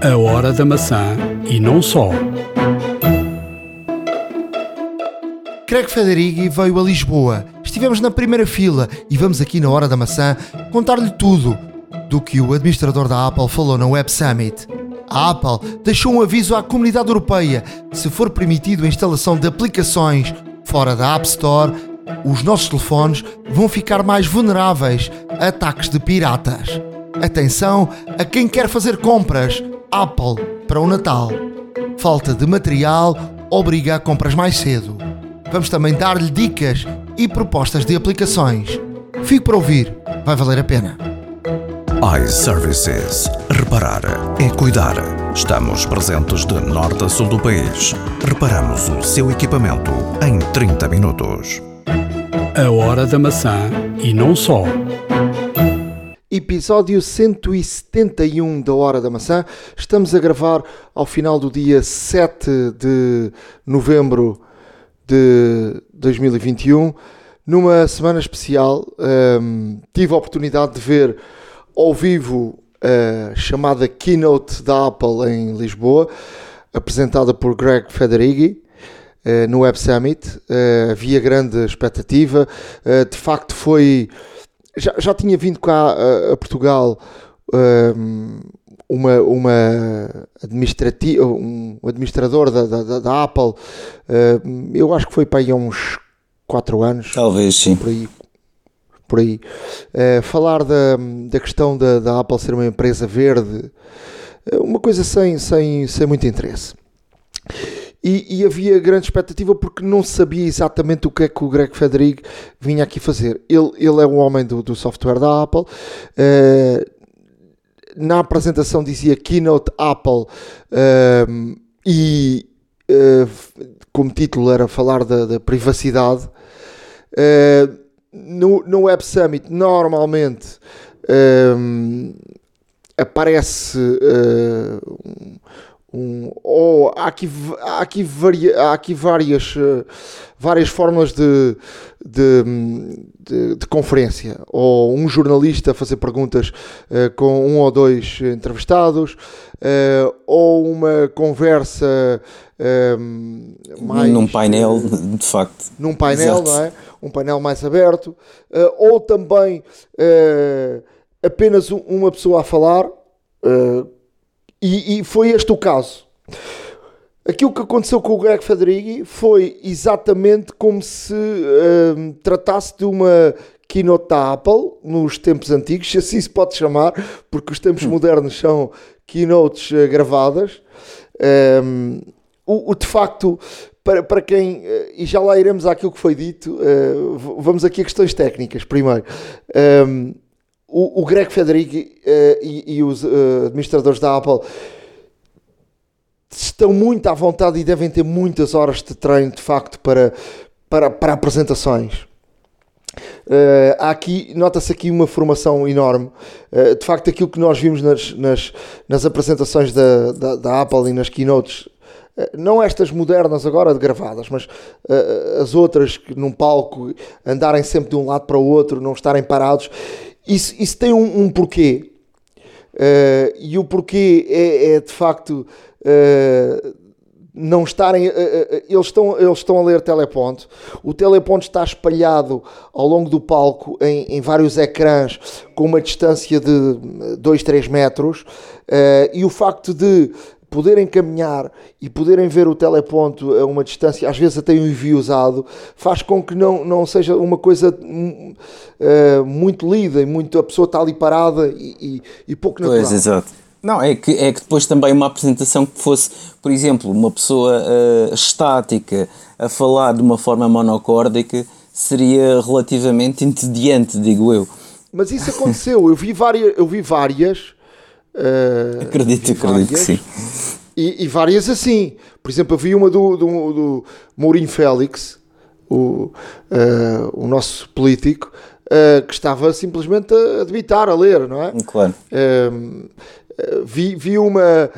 A hora da maçã e não só. Craig Federighi veio a Lisboa. Estivemos na primeira fila e vamos aqui na hora da maçã contar-lhe tudo do que o administrador da Apple falou na Web Summit. A Apple deixou um aviso à comunidade europeia: se for permitido a instalação de aplicações fora da App Store, os nossos telefones vão ficar mais vulneráveis a ataques de piratas. Atenção a quem quer fazer compras Apple para o Natal. Falta de material obriga a compras mais cedo. Vamos também dar-lhe dicas e propostas de aplicações. Fique para ouvir, vai valer a pena. iServices. Reparar é cuidar. Estamos presentes de norte a sul do país. Reparamos o seu equipamento em 30 minutos. A hora da maçã e não só. Episódio 171 da Hora da Maçã. Estamos a gravar ao final do dia 7 de novembro de 2021, numa semana especial. Um, tive a oportunidade de ver ao vivo a chamada Keynote da Apple em Lisboa, apresentada por Greg Federighi. Uh, no Web Summit, uh, havia grande expectativa. Uh, de facto, foi já, já tinha vindo cá a, a Portugal um, uma, uma administrativa, um administrador da, da, da Apple, uh, eu acho que foi para aí há uns 4 anos. Talvez sim. Por aí. Por aí. Uh, falar da, da questão da, da Apple ser uma empresa verde, uma coisa sem, sem, sem muito interesse. E, e, havia grande expectativa porque não sabia exatamente o que é que o Greg Federighi vinha aqui fazer. Ele, ele é um homem do, do software da Apple. Uh, na apresentação dizia Keynote Apple uh, e uh, como título era falar da, da privacidade. no, no Web Summit normalmente aparece um, um, ou há aqui, há aqui, varia, há aqui várias, uh, várias formas de, de, de, de, conferência. Ou um jornalista fazer perguntas uh, com um ou dois entrevistados, uh, ou uma conversa mais. Num painel, de facto. Num painel, Exato. não é? Um painel mais aberto. ou também apenas uma pessoa a falar. Uh, e, e foi este o caso. Aquilo que aconteceu com o Greg Federighi foi exatamente como se uh, tratasse de uma keynote da Apple nos tempos antigos, se assim se pode chamar, porque os tempos hum. modernos são keynotes uh, gravadas. Um, o, o, de facto, para, para quem, uh, e já lá iremos àquilo que foi dito, vamos aqui a questões técnicas primeiro. Um, o, o Greg Federighi uh, e, e, os uh, administradores da Apple estão muito à vontade e devem ter muitas horas de treino, de facto, para, para, para apresentações. Uh, há aqui, nota-se aqui uma formação enorme. Uh, de facto, aquilo que nós vimos nas, nas, nas apresentações da, da, da, Apple e nas keynotes, uh, não estas modernas agora de gravadas, mas as outras que num palco andarem sempre de um lado para o outro, não estarem parados isso, isso tem um, um porquê. Uh, e o porquê é, é de facto uh, não estarem. Uh, eles, estão, eles estão a ler teleponto. O teleponto está espalhado ao longo do palco em, em vários ecrãs com uma distância de 2, 3 metros. e o facto de poderem caminhar e poderem ver o teleponto a uma distância, às vezes até um envio usado, faz com que não, não seja uma coisa uh, muito lida e muito, a pessoa está ali parada e, e, e pouco natural. Pois, exato. Não, é que, é que depois também uma apresentação que fosse, por exemplo, uma pessoa uh, estática a falar de uma forma monocórdica seria relativamente entediante, digo eu. Mas isso aconteceu, eu vi várias, eu vi várias Uh, acredito, acredito que sim. E, e, várias assim. Por exemplo, eu vi uma do, do, do Mourinho Félix, o, uh, o nosso político, uh, que estava simplesmente a debitar, a ler, não é? Claro. vi, vi uma.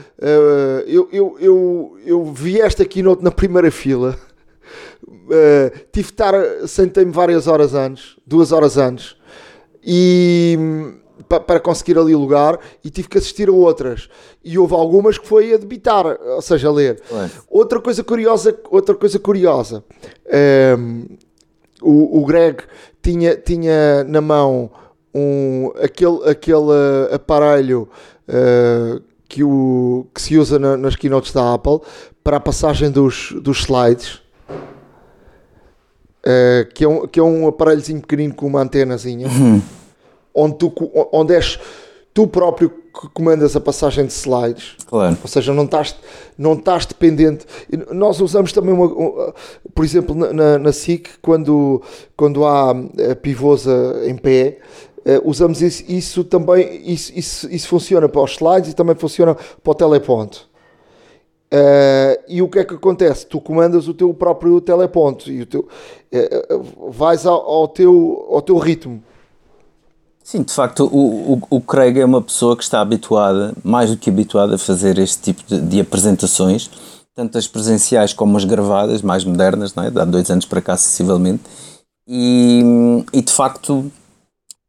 eu, eu, eu, eu vi esta keynote na primeira fila. tive de estar, sentei-me várias horas antes, duas horas antes, e para conseguir ali lugar e tive que assistir a outras. E houve algumas que foi a debitar, ou seja, a ler. Outra coisa curiosa, outra coisa curiosa. Um, o, o Greg tinha, tinha na mão um, aquele, aquele aparelho uh, que, o, que se usa na, nas keynotes da Apple para a passagem dos, dos slides. Uh, que, é um, que é um aparelhozinho pequenino com uma antenazinha. Uhum onde, tu, onde és tu próprio que comandas a passagem de slides. Claro. Ou seja, não estás, não estás dependente. Nós usamos também, uma, por exemplo, na, na SIC, quando, quando há a pivosa em pé, uh, usamos isso, isso também, isso, isso, isso funciona para os slides e também funciona para o teleponto. Uh, e o que é que acontece? Tu comandas o teu próprio teleponto e o teu, uh, vais ao, ao, teu, ao teu ritmo. Sim, de facto, o, o, o, Craig é uma pessoa que está habituada, mais do que habituada, a fazer este tipo de, de apresentações, tanto as presenciais como as gravadas, mais modernas, não é? há dois anos para cá, sensivelmente. E, e de facto,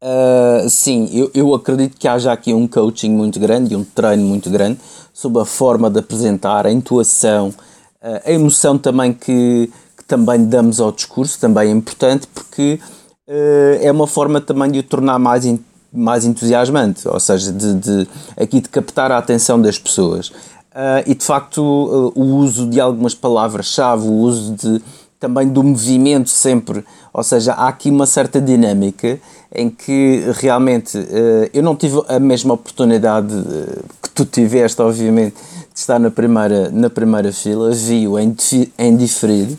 uh, sim, eu, eu acredito que haja aqui um coaching muito grande e um treino muito grande sobre a forma de apresentar, a intuação, uh, a emoção também que, que também damos ao discurso, também é importante, porque é uma forma também de o tornar mais, mais entusiasmante, ou seja, de, de aqui de captar a atenção das pessoas. Uh, e de facto, uh, o uso de algumas palavras-chave, o uso de, também do movimento sempre, ou seja, há aqui uma certa dinâmica em que realmente uh, eu não tive a mesma oportunidade que tu tiveste, obviamente, de estar na primeira, na primeira fila, vi-o em, em diferido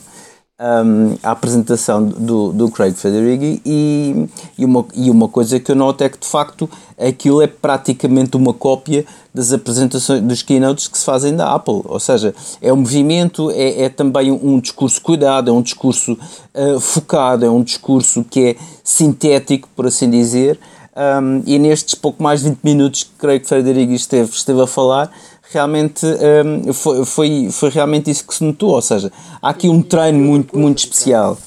um, a apresentação do, do Craig Federighi e, e, uma, e uma coisa que eu noto é que de facto aquilo é praticamente uma cópia das apresentações dos keynotes que se fazem da Apple, ou seja, é um movimento, é, é também um discurso cuidado, é um discurso uh, focado, é um discurso que é sintético, por assim dizer, um, e nestes pouco mais de 20 minutos que Craig Federighi esteve, esteve a falar, realmente um, foi, foi, foi realmente isso que se notou, ou seja, há aqui um treino muito, muito especial.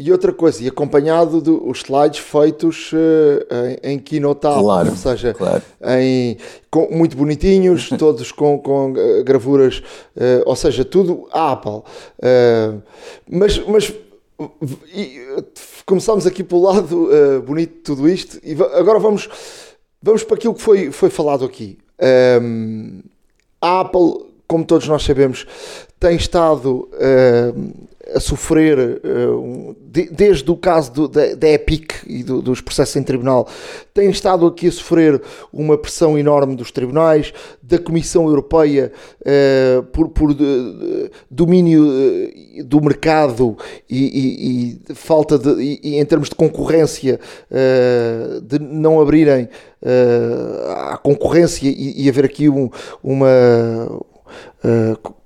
E outra coisa, e acompanhado dos slides feitos uh, em, em Keynote claro, ou seja, claro. em, com, muito bonitinhos, todos com, com uh, gravuras, uh, ou seja, tudo Apple. mas mas e, começámos aqui pelo lado bonito de tudo isto, e agora vamos, vamos para aquilo que foi, foi falado aqui. Um, a Apple, como todos nós sabemos, tem estado uh, a sofrer, uh, de, desde o caso do, da, da, Epic e do, dos processos em tribunal, tem estado aqui a sofrer uma pressão enorme dos tribunais, da Comissão Europeia, uh, por, por de, domínio do mercado e, e, e falta de, e, em termos de concorrência, de não abrirem à concorrência e, e haver aqui um, uma Uh,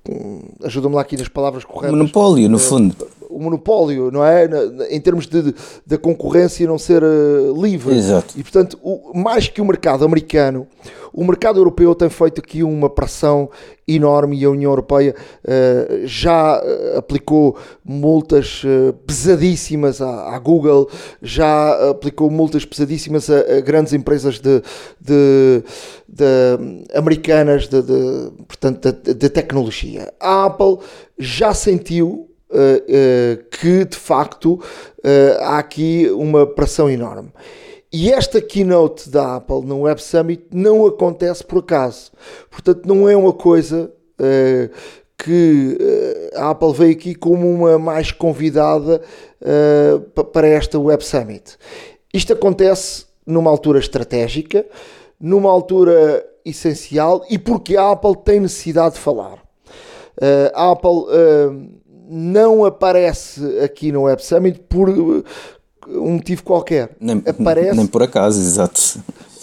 Ajuda-me lá aqui nas palavras corretas. Monopólio, no uh, fundo. O monopólio, não é? Em termos de, de concorrência não ser uh, livre. Exato. E portanto, o, mais que o mercado americano, o mercado europeu tem feito aqui uma pressão enorme e a União Europeia uh, já aplicou multas uh, pesadíssimas à, à, Google, já aplicou multas pesadíssimas a, a grandes empresas de, de, de americanas de, portanto, de, tecnologia. A Apple já sentiu que de facto há aqui uma pressão enorme. E esta keynote da Apple no Web Summit não acontece por acaso. Portanto, não é uma coisa que a Apple veio aqui como uma mais convidada para esta Web Summit. Isto acontece numa altura estratégica, numa altura essencial e porque a Apple tem necessidade de falar. a Apple não aparece aqui no Web Summit por um motivo qualquer. Nem, aparece, nem por acaso, exato.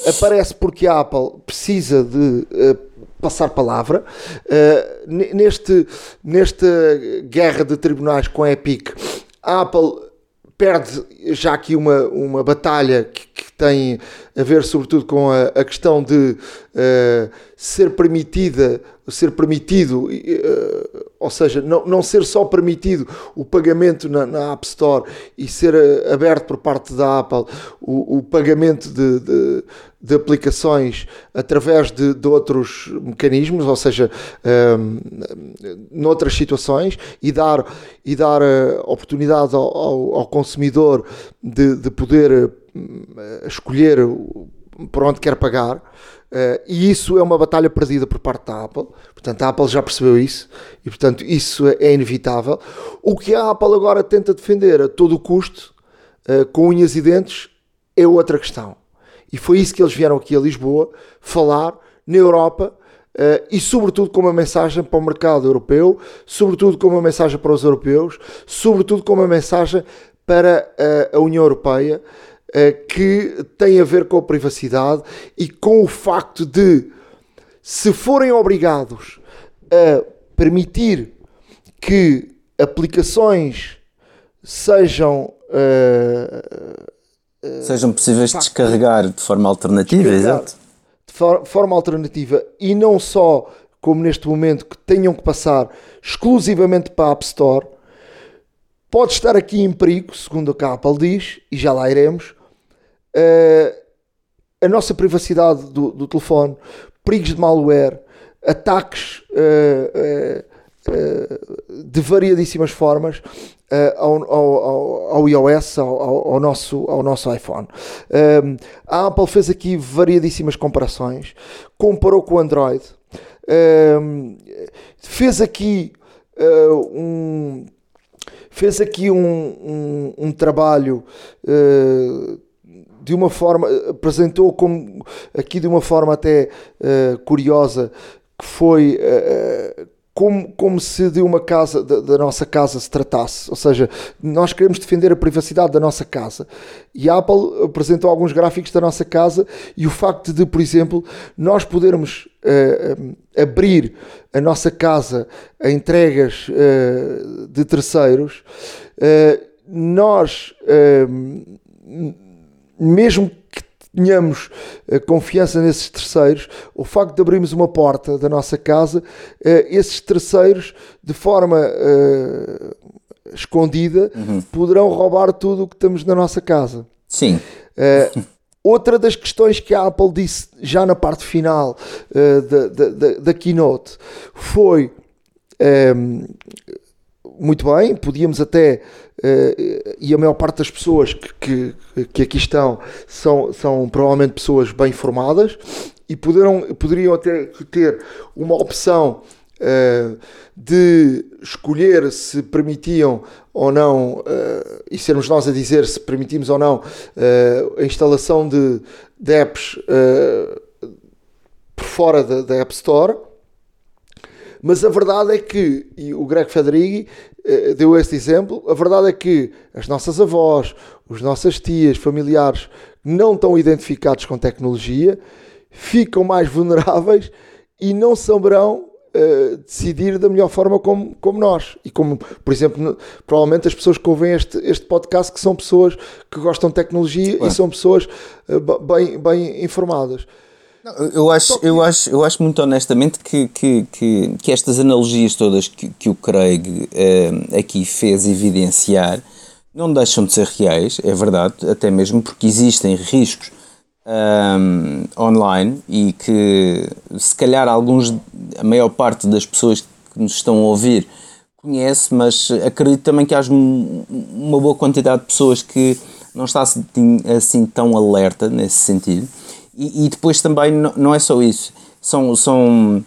Aparece porque a Apple precisa de uh, passar palavra. Uh, neste, nesta guerra de tribunais com a Epic, a Apple perde já aqui uma, uma batalha que, que tem a ver sobretudo com a, a questão de uh, ser permitida, ser permitido, uh, ou seja, não, não ser só permitido o pagamento na, na App Store e ser uh, aberto por parte da Apple o, o pagamento de, de, de, aplicações através de, de, outros mecanismos, ou seja, um, noutras situações, e dar, e dar oportunidade ao, ao, ao consumidor de, de poder escolher por onde quer pagar. Uh, e isso é uma batalha perdida por parte da Apple. Portanto, a Apple já percebeu isso e, portanto, isso é inevitável. O que a Apple agora tenta defender a todo o custo, uh, com unhas e dentes, é outra questão. E foi isso que eles vieram aqui a Lisboa falar na Europa. Uh, e sobretudo com uma mensagem para o mercado europeu, sobretudo com uma mensagem para os europeus, sobretudo com uma mensagem para a União Europeia, que tem a ver com a privacidade e com o facto de, se forem obrigados a permitir que aplicações sejam. Uh, sejam possíveis de descarregar de forma alternativa, exato. De for forma alternativa e não só, como neste momento, que tenham que passar exclusivamente para a App Store, pode estar aqui em perigo, segundo o que a Apple diz, e já lá iremos, a nossa privacidade do, do, telefone, perigos de malware, ataques uh, uh, de variadíssimas formas ao, ao, ao, iOS, ao, ao, nosso, ao nosso iPhone. a Apple fez aqui variadíssimas comparações, comparou com o Android, fez aqui um fez aqui um, um, um trabalho de uma forma, apresentou como aqui de uma forma até uh, curiosa, que foi uh, como, como se de uma casa, da, da, nossa casa se tratasse. Ou seja, nós queremos defender a privacidade da nossa casa. E a Apple apresentou alguns gráficos da nossa casa e o facto de, por exemplo, nós podermos uh, abrir a nossa casa a entregas de terceiros, nós mesmo que tenhamos uh, confiança nesses terceiros, o facto de abrirmos uma porta da nossa casa, uh, esses terceiros, de forma uh, escondida, uhum. poderão roubar tudo o que temos na nossa casa. Sim. Outra das questões que a Apple disse já na parte final da, da, da, keynote foi um, muito bem, podíamos até Uh, e a maior parte das pessoas que, que, que, aqui estão são, são provavelmente pessoas bem formadas e poderão, poderiam até ter uma opção uh, de escolher se permitiam ou não, uh, e sermos nós a dizer se permitimos ou não a instalação de, de apps por fora da, da App Store. Mas a verdade é que, e o Greg Federighi eh, deu este exemplo. A verdade é que as nossas avós, as nossas tias, familiares não estão identificados com tecnologia, ficam mais vulneráveis e não saberão uh, decidir da melhor forma como, como nós. E como, por exemplo, provavelmente as pessoas que ouvem este, este podcast que são pessoas que gostam de tecnologia Ué. e são pessoas uh, bem, bem informadas. Eu acho, eu, acho, eu acho muito honestamente que, que, que, que estas analogias todas que, que o Craig eh, aqui fez evidenciar não deixam de ser reais, é verdade, até mesmo porque existem riscos um, eh, online e que se calhar alguns, a maior parte das pessoas que nos estão a ouvir conhece, mas acredito também que haja uma boa quantidade de pessoas que não está assim, assim tão alerta nesse sentido. E, depois também não, é só isso. São, são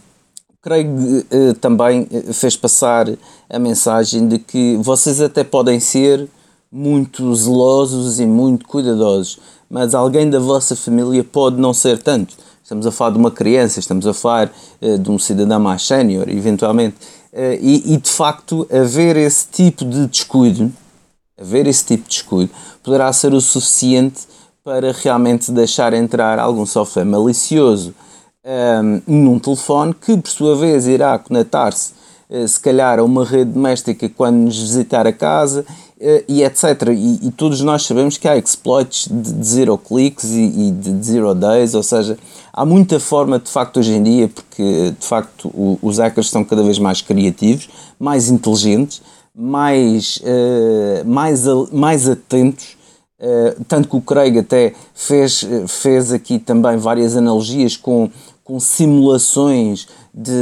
creio que uh, também eh, fez passar a mensagem de que vocês até podem ser muito zelosos e muito cuidadosos, mas alguém da vossa família pode não ser tanto. Estamos a falar de uma criança, estamos a falar uh, de um cidadão mais sénior, eventualmente. E, e, de facto, haver esse tipo de descuido, haver esse tipo de descuido, poderá ser o suficiente para realmente deixar entrar algum software malicioso um, num telefone que, por sua vez, irá conectar-se uh, se calhar a uma rede doméstica quando nos visitar a casa e etc. E, e, todos nós sabemos que há exploits de, de zero clicks e, e, de zero days, ou seja, há muita forma de facto hoje em dia, porque de facto o, os hackers estão cada vez mais criativos, mais inteligentes, mais, uh, mais, mais atentos. Uh, tanto que o Craig até fez, fez aqui também várias analogias com, com simulações de,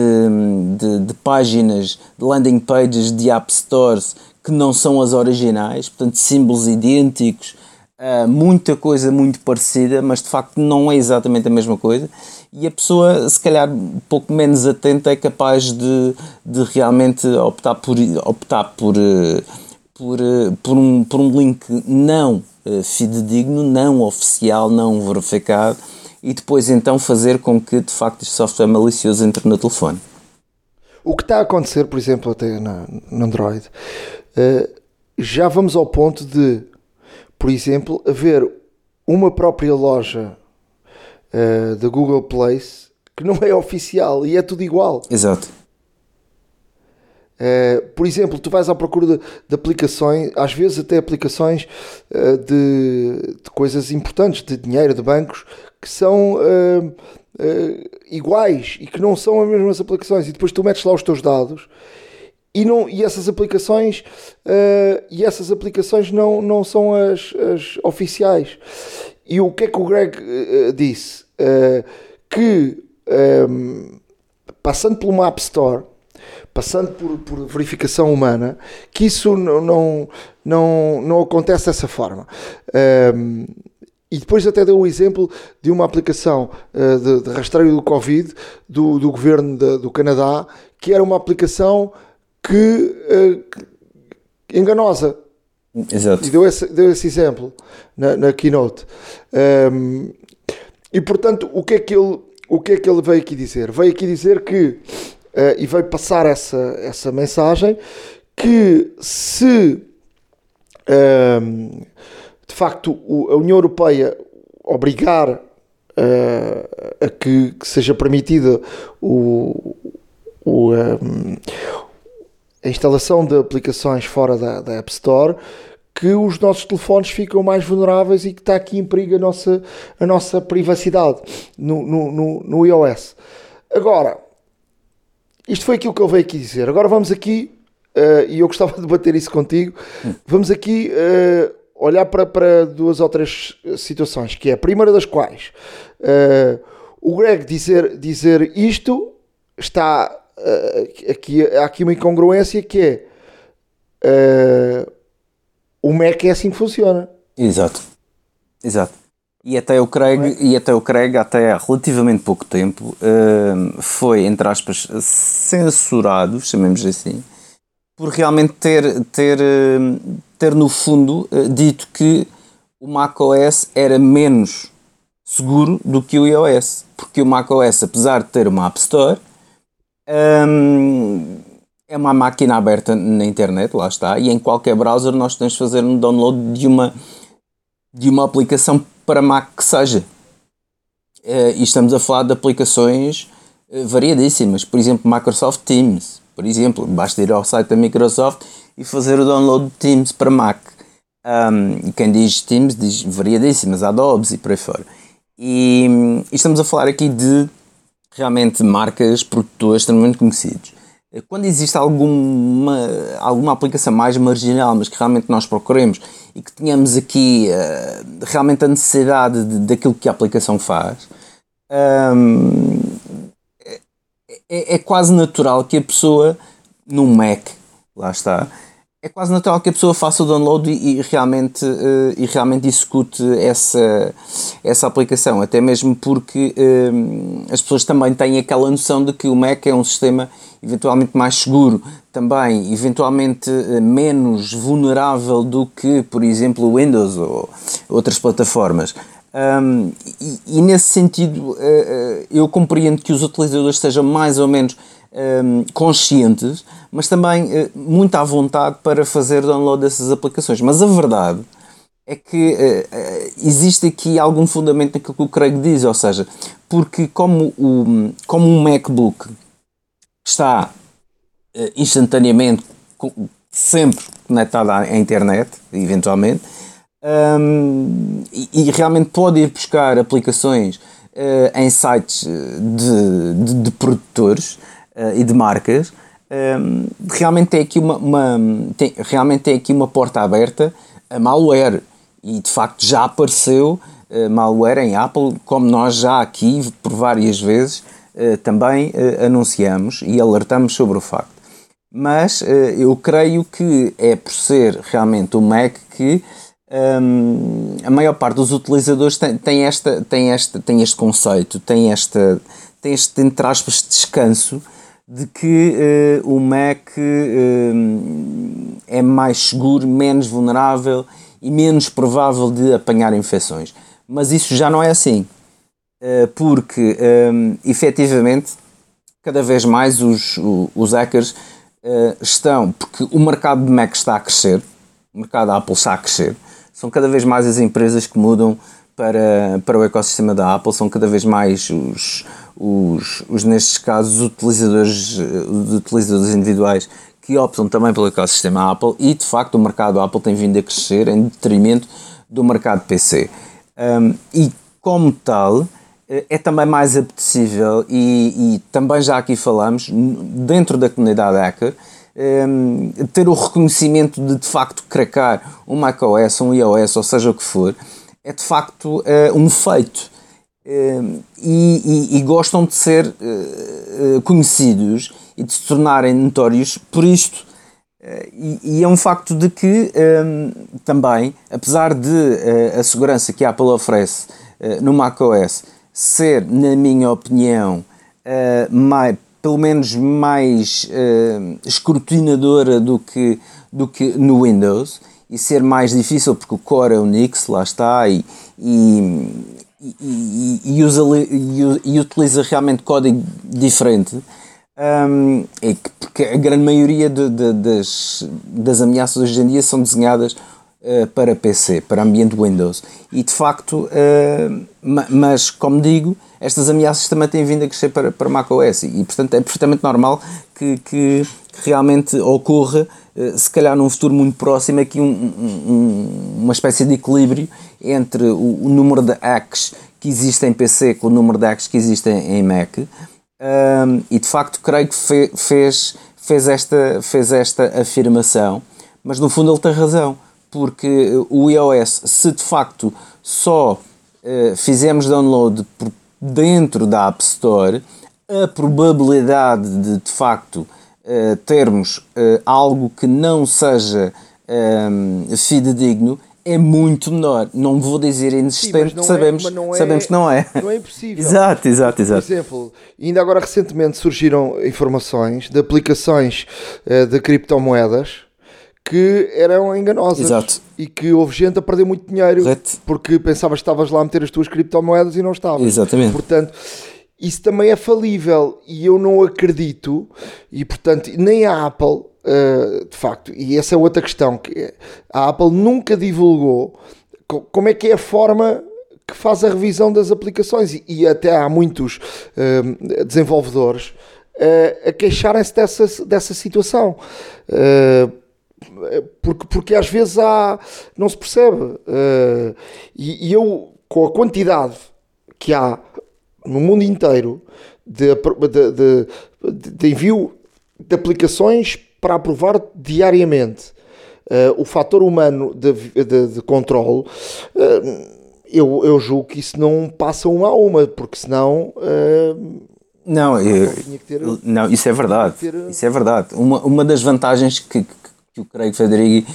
de, de páginas, de landing pages de App Stores que não são as originais, portanto, símbolos idênticos, uh, muita coisa muito parecida, mas de facto não é exatamente a mesma coisa. E a pessoa, se calhar, um pouco menos atenta, é capaz de, de realmente optar por, optar por, por, por, um, por um link não fidedigno, não oficial, não verificado, e depois então fazer com que de facto este software malicioso entre no telefone. O que está a acontecer, por exemplo, até na, no Android, uh, já vamos ao ponto de, por exemplo, haver uma própria loja uh, da Google Place que não é oficial e é tudo igual. Exato. Uh, por exemplo, tu vais à procura de, de aplicações, às vezes até aplicações uh, de, de, coisas importantes, de dinheiro, de bancos, que são uh, iguais e que não são as mesmas aplicações. E depois tu metes lá os teus dados e, não, e essas aplicações e essas aplicações não, não são as, as oficiais. E o que é que o Greg disse? que um, passando pelo App Store passando por, por verificação humana, que isso não, não, não, não acontece dessa forma. Um, e depois até deu o exemplo de uma aplicação uh, de, de, rastreio do Covid do, do governo de, do Canadá, que era uma aplicação que, uh, enganosa. Exato. E deu esse, deu esse exemplo na, na keynote. Um, e portanto, o que, é que ele, o que é que ele veio aqui dizer? Veio aqui dizer que uh, e veio passar essa, essa mensagem que se uh, de facto a União Europeia obrigar uh, a que, que, seja permitida o, o um, a instalação de aplicações fora da, da App Store que os nossos telefones ficam mais vulneráveis e que está aqui em perigo a nossa, a nossa privacidade no, no, no, no iOS. Agora, isto foi aquilo que eu veio aqui dizer. Agora vamos aqui, uh, e eu gostava de debater isso contigo, vamos aqui uh, olhar para, para duas ou três situações, que é a primeira das quais uh, o Greg dizer, dizer isto está aqui, há aqui uma incongruência que é o Mac é assim que funciona. Exato. Exato. E até o Craig, é? e até o Craig, até há relativamente pouco tempo, uh, foi, entre aspas, censurado, chamemos assim, por realmente ter, ter, uh, ter no fundo uh, dito que o macOS era menos seguro do que o iOS. Porque o macOS, apesar de ter uma App Store, um, é uma máquina aberta na internet, lá está, e em qualquer browser nós temos de fazer um download de uma, de uma aplicação para Mac que seja. Uh, e estamos a falar de aplicações uh, variadíssimas, por exemplo, Microsoft Teams, por exemplo, basta ir ao site da Microsoft e fazer o download de Teams para Mac. Um, quem diz Teams diz variadíssimas, Adobes e por aí fora. E, e estamos a falar aqui de realmente marcas, produtores extremamente conhecidos. Quando existe alguma, alguma aplicação mais marginal, mas que realmente nós procuremos e que tenhamos aqui uh, realmente a necessidade de, daquilo que a aplicação faz, um, é, é, quase natural que a pessoa, num Mac, lá está, é quase natural que a pessoa faça o download e, e realmente, uh, e realmente execute essa, essa aplicação, até mesmo porque uh, as pessoas também têm aquela noção de que o Mac é um sistema eventualmente mais seguro, também eventualmente uh, menos vulnerável do que, por exemplo, o Windows ou outras plataformas. Um, e, e, nesse sentido, eu compreendo que os utilizadores estejam mais ou menos um, conscientes, mas também uh, muito à vontade para fazer download dessas aplicações. Mas a verdade é que uh, existe aqui algum fundamento naquilo que o Craig diz, ou seja, porque como, o, como um MacBook está instantaneamente sempre conectada à internet, eventualmente, um, e, e, realmente pode ir buscar aplicações uh, em sites de, de, de produtores uh, e de marcas. Um, realmente tem aqui uma, uma tem, realmente tem aqui uma porta aberta a malware e de facto já apareceu uh, malware em Apple, como nós já aqui por várias vezes também anunciamos e alertamos sobre o facto mas uh, eu creio que é por ser realmente o Mac que um, a maior parte dos utilizadores tem, tem, esta, tem, esta, tem este conceito, tem, esta, tem este, entre aspas, descanso de que uh, o Mac uh, é mais seguro, menos vulnerável e menos provável de apanhar infecções. Mas isso já não é assim, uh, porque um, efetivamente cada vez mais os, os hackers estão, porque o mercado de Mac está a crescer, o mercado da Apple está a crescer, são cada vez mais as empresas que mudam para, para o ecossistema da Apple, são cada vez mais os, os, os nestes casos, os utilizadores, os utilizadores individuais que optam também pelo ecossistema Apple e de facto o mercado Apple tem vindo a crescer em detrimento do mercado PC. Um, e como tal, é também mais apetecível e, e, também já aqui falamos, dentro da comunidade hacker, um, ter o reconhecimento de de facto cracar um macOS, um iOS, ou seja o que for, é de facto uh, um feito. Um, e, e, e, gostam de ser uh, conhecidos e de se tornarem notórios por isto. Uh, e, é um facto de que um, também, apesar de a segurança que a Apple oferece no macOS ser, na minha opinião, mais, pelo menos mais uh, escrutinadora do que, do que no Windows e ser mais difícil porque o core é Unix, lá está, e, e, e, e, usa, e, utiliza realmente código diferente. Um, é que, porque a grande maioria de, de, das, das ameaças hoje em dia são desenhadas uh, para PC, para ambiente Windows. E de facto, uh, mas como digo, estas ameaças também têm vindo a crescer para, para macOS e, portanto, é perfeitamente normal que, que, que realmente ocorra, uh, se calhar num futuro muito próximo, aqui um, um, uma espécie de equilíbrio entre o, o, número de hacks que existe em PC com o número de hacks que existem em Mac. e de facto, creio que fe, fez, fez, esta, fez esta afirmação, mas no fundo ele tem razão porque o iOS, se de facto só uh, fizemos download por dentro da App Store, a probabilidade de de facto uh, termos uh, algo que não seja um, fidedigno é muito menor. Não vou dizer inexistente, Sim, sabemos, é, é, sabemos que não é. Não é impossível. exato, exato, exato. Por exemplo, ainda agora recentemente surgiram informações de aplicações uh, de criptomoedas que eram enganosas Exato. e que houve gente a perder muito dinheiro Correto. porque pensavas que estavas lá a meter as tuas criptomoedas e não estavas. Exatamente. Portanto, isso também é falível e eu não acredito e portanto nem a Apple uh, de facto e essa é outra questão que a Apple nunca divulgou como é que é a forma que faz a revisão das aplicações e, e até há muitos uh, desenvolvedores uh, a queixarem-se dessa, dessa situação porque, porque às vezes há, não se percebe. Uh, e, e, eu, com a quantidade que há no mundo inteiro de, de, de, de envio de aplicações para aprovar diariamente uh, o fator humano de, de, de controle, uh, eu, eu julgo que isso não passa uma a uma, porque senão. não, eu, não, isso é verdade. Ter... Isso é verdade. Uma, uma das vantagens que, que o Craig Federighi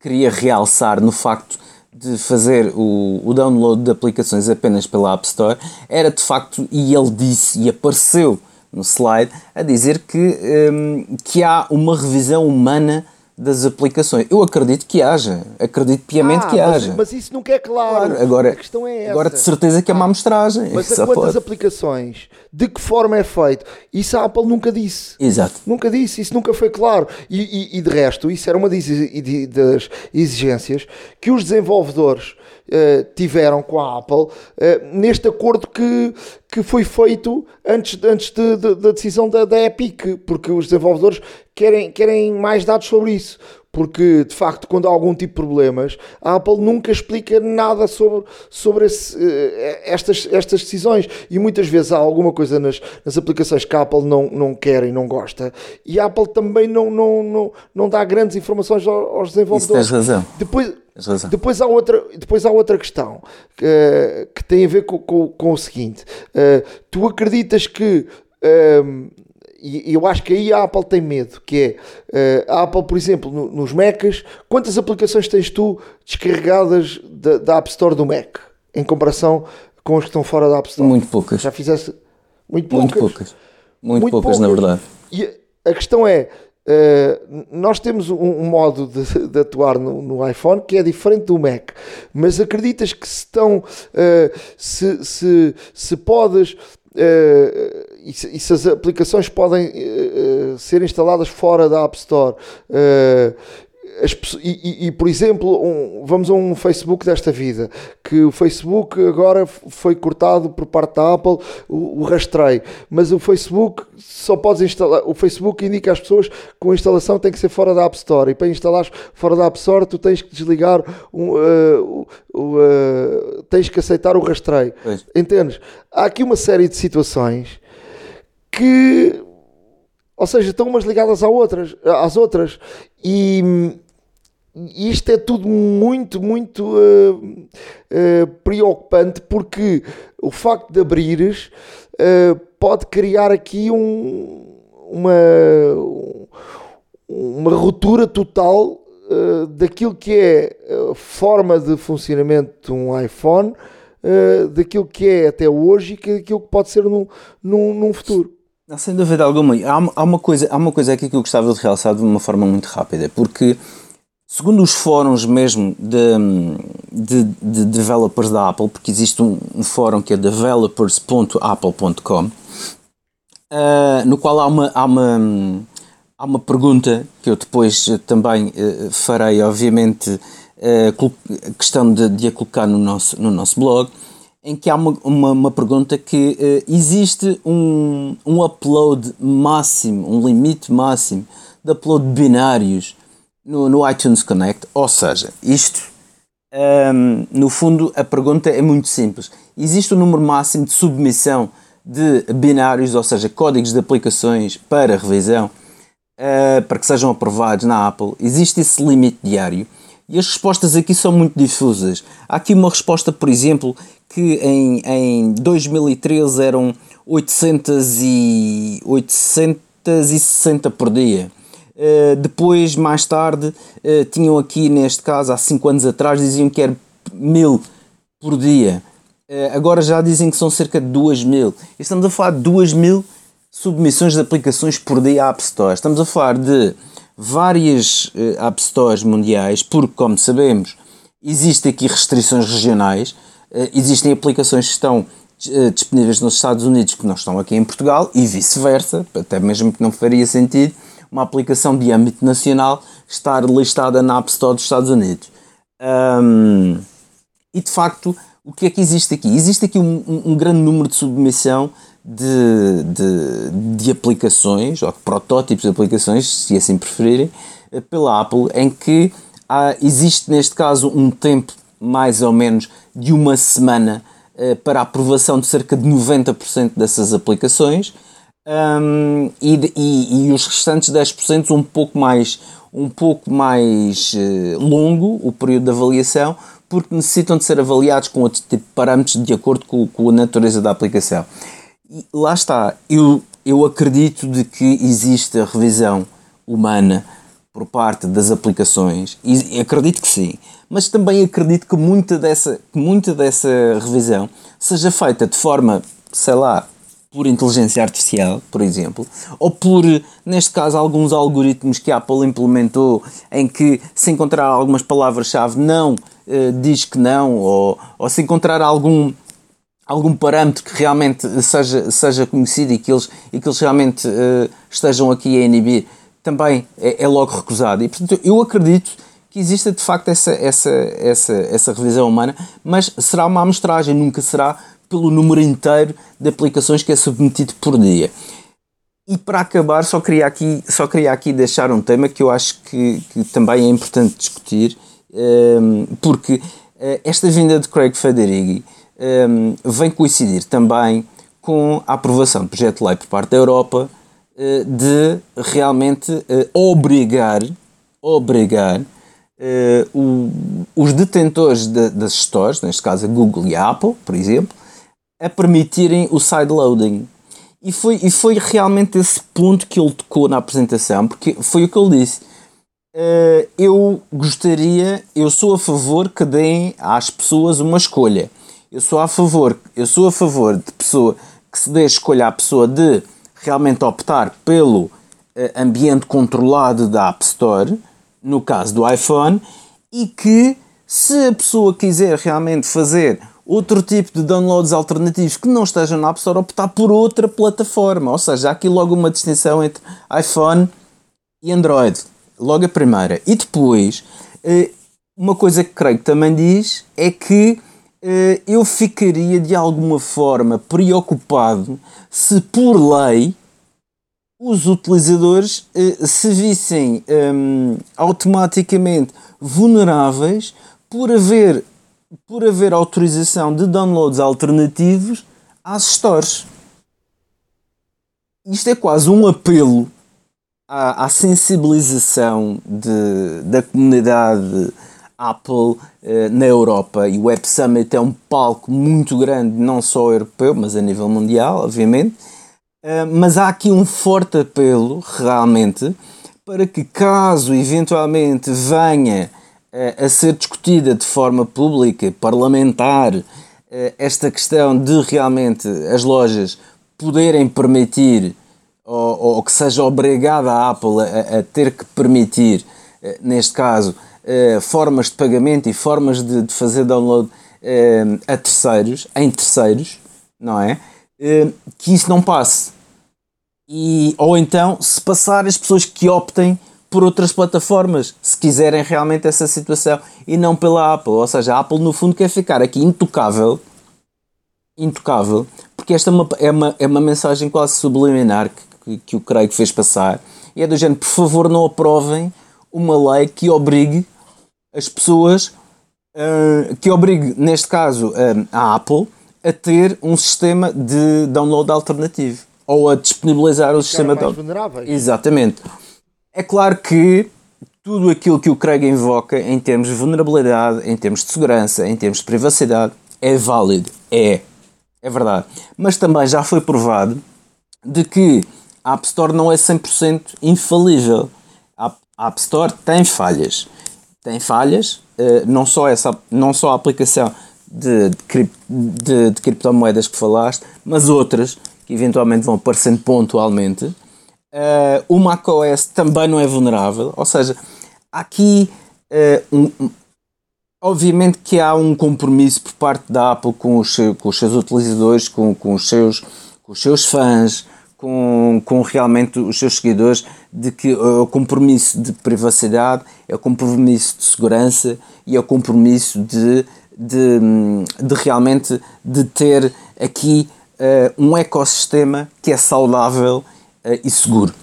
queria realçar no facto de fazer o, o download de aplicações apenas pela App Store era de facto, e ele disse e apareceu no slide, a dizer que, um, que há uma revisão humana das aplicações. Eu acredito que haja, acredito piamente ah, que mas, haja. Mas isso nunca é claro. claro. Agora, a questão é essa. agora de certeza que é uma amostragem. Mas a quantas pode. aplicações? De que forma é feito? Isso a Apple nunca disse. Exato. Nunca disse, isso nunca foi claro. E, e, e de resto, isso era uma das exigências que os desenvolvedores uh, tiveram com a Apple uh, neste acordo que, que foi feito antes, antes de, de, da decisão da, da Epic, porque os desenvolvedores querem, querem mais dados sobre isso porque de facto, quando há algum tipo de problemas, a Apple nunca explica nada sobre, sobre esse, estas, estas decisões. E muitas vezes há alguma coisa nas, nas aplicações que a Apple não, não quer e não gosta, e a Apple também não, não, não, não dá grandes informações aos desenvolvedores. Isso tens razão. Depois, depois, há outra, depois há outra questão que, que tem a ver com, com, com o seguinte: uh, tu acreditas que. Uh, e eu acho que aí a Apple tem medo, que é uh, a Apple, por exemplo, no, nos Macs, quantas aplicações tens tu descarregadas da, da, App Store do Mac em comparação com as que estão fora da App Store? Muito poucas. Já fizeste muito poucas. Muito poucas. Muito, muito poucas, poucas, na verdade. E a questão é, Uh, nós temos um, um modo de, de atuar no, no, iPhone que é diferente do Mac, mas acreditas que se estão, uh, se, se, se podes Uh, e, se, e, se, as aplicações podem uh, ser instaladas fora da App Store. Uh, as, e, e, por exemplo, um, vamos a um Facebook desta vida, que o Facebook agora foi cortado por parte da Apple o, o rastreio, mas o Facebook só podes instalar, o Facebook indica às pessoas que a instalação tem que ser fora da App Store e para instalar fora da App Store tu tens que desligar, um, uh, uh, tens que aceitar o rastreio. Pois. Entendes? Há aqui uma série de situações que ou seja, estão umas ligadas às outras, às outras. E, isto é tudo muito, muito uh, uh, preocupante porque o facto de abrires uh, pode criar aqui um, uma, uma ruptura total daquilo que é a forma de funcionamento de um iPhone, daquilo que é até hoje e daquilo que pode ser num, num, num futuro. Não, sem dúvida alguma. Há, há, uma coisa, há uma coisa aqui que eu gostava de realçar de uma forma muito rápida, porque Segundo os fóruns mesmo de, de, de developers da Apple, porque existe um, um fórum que é developers.apple.com, uh, no qual há uma, há, uma, há uma pergunta que eu depois também uh, farei, obviamente, uh, questão de, de a colocar no nosso, no nosso blog, em que há uma, uma, uma pergunta que uh, existe um, um upload máximo, um limite máximo de upload binários no, no iTunes Connect. Ou seja, isto, um, no fundo, a pergunta é muito simples. Existe um número máximo de submissão de binários, ou seja, códigos de aplicações para revisão, uh, para que sejam aprovados na Apple? Existe esse limite diário? E as respostas aqui são muito difusas. Há aqui uma resposta, por exemplo, que em, em 2013 eram 800 e 860 por dia. Uh, depois, mais tarde, uh, tinham aqui, neste caso, há 5 anos atrás, diziam que era mil por dia. Uh, agora já dizem que são cerca de 2 mil. Estamos a falar de 2 mil submissões de aplicações por dia à App Store. Estamos a falar de várias App Stores mundiais, porque, como sabemos, existem aqui restrições regionais. existem aplicações que estão disponíveis nos Estados Unidos que não estão aqui em Portugal e vice-versa, até mesmo que não faria sentido uma aplicação de âmbito nacional estar listada na App Store dos Estados Unidos. Um, e de facto, o que é que existe aqui? Existe aqui um, um grande número de submissão de, de, de, aplicações, ou de protótipos de aplicações, se assim preferirem, pela Apple, em que há, existe neste caso um tempo mais ou menos de uma semana eh, para a aprovação de cerca de 90% dessas aplicações um, e, e, e, os restantes 10% um pouco mais, um pouco mais uh, longo o período de avaliação, porque necessitam de ser avaliados com outro tipo de parâmetros de acordo com, com a natureza da aplicação. Lá está, eu, eu acredito de que existe a revisão humana por parte das aplicações, e acredito que sim, mas também acredito que muita dessa, que muita dessa revisão seja feita de forma, sei lá, por inteligência artificial, por exemplo, ou por, neste caso, alguns algoritmos que a Apple implementou em que se encontrar algumas palavras-chave não uh, diz que não, ou, ou se encontrar algum algum parâmetro que realmente seja, seja conhecido e que eles, e que eles realmente uh, estejam aqui a inibir, também é, é, logo recusado. E, portanto, eu acredito que exista de facto essa, essa, essa, essa revisão humana, mas será uma amostragem, nunca será pelo número inteiro de aplicações que é submetido por dia. E para acabar, só queria aqui, só queria aqui deixar um tema que eu acho que, que também é importante discutir, um, ehm, porque eh, esta vinda de Craig Federighi um, vem coincidir também com a aprovação do projeto de lei por parte da Europa uh, de realmente uh, obrigar, obrigar uh, o, os detentores de, das stores, neste caso a Google e a Apple, por exemplo, a permitirem o sideloading. E foi, e foi realmente esse ponto que ele tocou na apresentação, porque foi o que ele disse. Uh, eu gostaria, eu sou a favor que deem às pessoas uma escolha. Eu sou a favor, eu sou a favor de pessoa que se dê a escolha à pessoa de realmente optar pelo uh, ambiente controlado da App Store, no caso do iPhone, e que se a pessoa quiser realmente fazer outro tipo de downloads alternativos que não estejam na App Store, optar por outra plataforma. Ou seja, há aqui logo uma distinção entre iPhone e Android. Logo a primeira. E depois, eh, uma coisa que creio que também diz é que eh, eu ficaria de alguma forma preocupado se por lei os utilizadores eh, se vissem um, automaticamente vulneráveis por haver por haver autorização de downloads alternativos às stores. Isto é quase um apelo à, à sensibilização de, da comunidade Apple eh, na Europa e o Web Summit é um palco muito grande, não só europeu, mas a nível mundial, obviamente. Uh, mas há aqui um forte apelo, realmente, para que caso eventualmente venha a ser discutida de forma pública, parlamentar, eh, esta questão de realmente as lojas poderem permitir ou, ou que seja obrigada a Apple a, a, ter que permitir, neste caso, eh, formas de pagamento e formas de, de fazer download a terceiros, em terceiros, não é? Que isso não passe. E, ou então, se passar, as pessoas que optem por outras plataformas, se quiserem realmente essa situação, e não pela Apple. Ou seja, a Apple no fundo quer ficar aqui intocável, intocável, porque esta é uma, é uma, é uma mensagem quase subliminar que, que, que o Craig fez passar, e é do género, por favor não aprovem uma lei que obrigue as pessoas, uh, que obrigue, neste caso, uh, a Apple, a ter um sistema de download alternativo, ou a disponibilizar o sistema de download. Exatamente. É claro que tudo aquilo que o Craig invoca em termos de vulnerabilidade, em termos de segurança, em termos de privacidade, é válido. É. É verdade. Mas também já foi provado de que a App Store não é 100% infalível. A App Store tem falhas. Tem falhas, eh, não só, essa, não só a aplicação de, de, de, criptomoedas que falaste, mas outras que eventualmente vão aparecendo pontualmente. Uh, o macOS também não é vulnerável, ou seja, aqui um, obviamente que há um compromisso por parte da Apple com os, com os seus utilizadores, com, com, os seus, com os seus fãs, com, com realmente os seus seguidores, de que é o compromisso de privacidade, é o compromisso de segurança e é o compromisso de, de, de realmente de ter aqui uh, um ecossistema que é saudável uh, e seguro.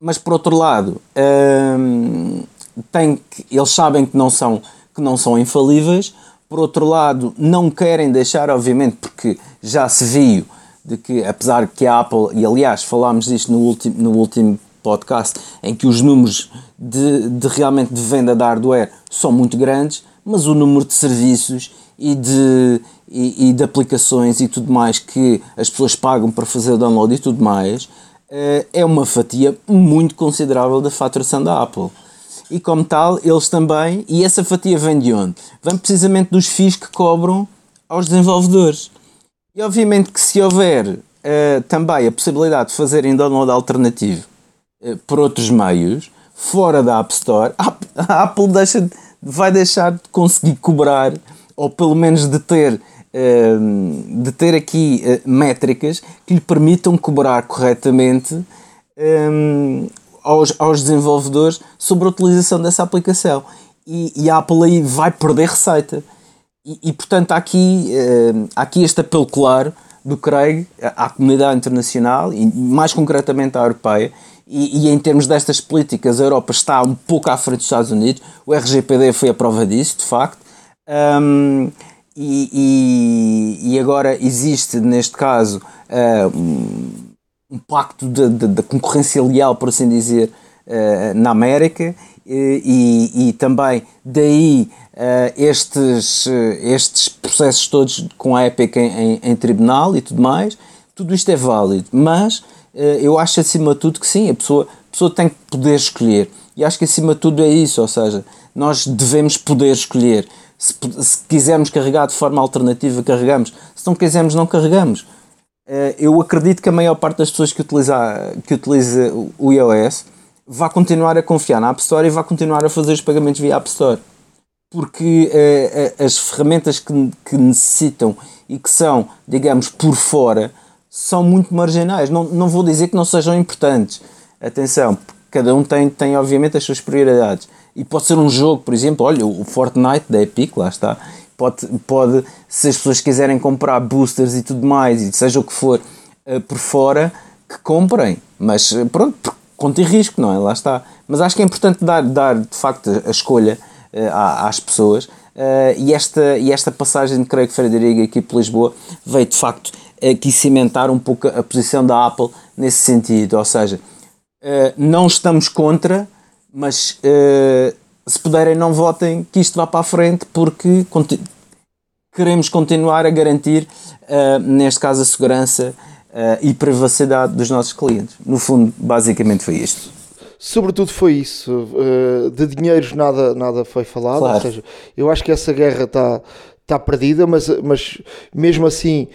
Mas por outro lado, uh, tem que, eles sabem que não, são, que não são infalíveis, por outro lado, não querem deixar, obviamente, porque já se viu de que, apesar que a Apple, e aliás falámos disto no último, no último podcast, em que os números de, de realmente de venda de hardware são muito grandes, mas o número de serviços e de, e, e, de aplicações e tudo mais que as pessoas pagam para fazer o download e tudo mais eh, é uma fatia muito considerável da faturação da Apple. E como tal, eles também, e essa fatia vem de onde? Vem precisamente dos FIIs que cobram aos desenvolvedores. E obviamente que se houver uh, também a possibilidade de fazerem download alternativo por outros meios, fora da App Store, a Apple deixa, vai deixar de conseguir cobrar, ou pelo menos de ter Ehm, de ter aqui eh, métricas que lhe permitam cobrar corretamente aos, aos desenvolvedores sobre a utilização dessa aplicação. e, e, a Apple aí vai perder receita. E, e portanto há aqui, há aqui este apelo claro do Craig à comunidade internacional e mais concretamente à europeia. E, e, em termos destas políticas, a Europa está um pouco à frente dos Estados Unidos. O RGPD foi a prova disso, de facto. Um, e, e, e, agora existe, neste caso, uh, um, um, pacto de, concorrência leal, por assim dizer, uh, na América. E, e, também daí uh, estes, estes processos todos com a Epic em, em, em, tribunal e tudo mais, tudo isto é válido, mas eu acho acima de tudo que sim, a pessoa, a pessoa tem que poder escolher, e acho que acima de tudo é isso, ou seja, nós devemos poder escolher, se, se quisermos carregar de forma alternativa, carregamos, se não quisermos, não carregamos. Uh, eu acredito que a maior parte das pessoas que utiliza, que utiliza o iOS vai continuar a confiar na App Store e vai continuar a fazer os pagamentos via App Store. Porque uh, as ferramentas que, que necessitam e que são, digamos, por fora, são muito marginais. Não, não vou dizer que não sejam importantes. Atenção, cada um tem, tem obviamente as suas prioridades. E pode ser um jogo, por exemplo, olha, o Fortnite da Epic, lá está. Pode, pode se as pessoas quiserem comprar boosters e tudo mais, e seja o que for, uh, por fora, que comprem. Mas pronto, conta e risco, não é? Lá está. Mas acho que é importante dar, dar de facto a escolha uh, às pessoas uh, e, esta, e esta passagem de Craig Frederico aqui por Lisboa veio de facto aqui cimentar um pouco a posição da Apple nesse sentido, ou seja, uh, não estamos contra, mas se puderem não votem que isto vá para a frente porque queremos continuar a garantir, neste caso, a segurança e privacidade dos nossos clientes. No fundo, basicamente foi isto. Sobretudo foi isso. De dinheiros nada, nada foi falado. Claro. Ou seja, eu acho que essa guerra está tá perdida, mas, mas mesmo assim,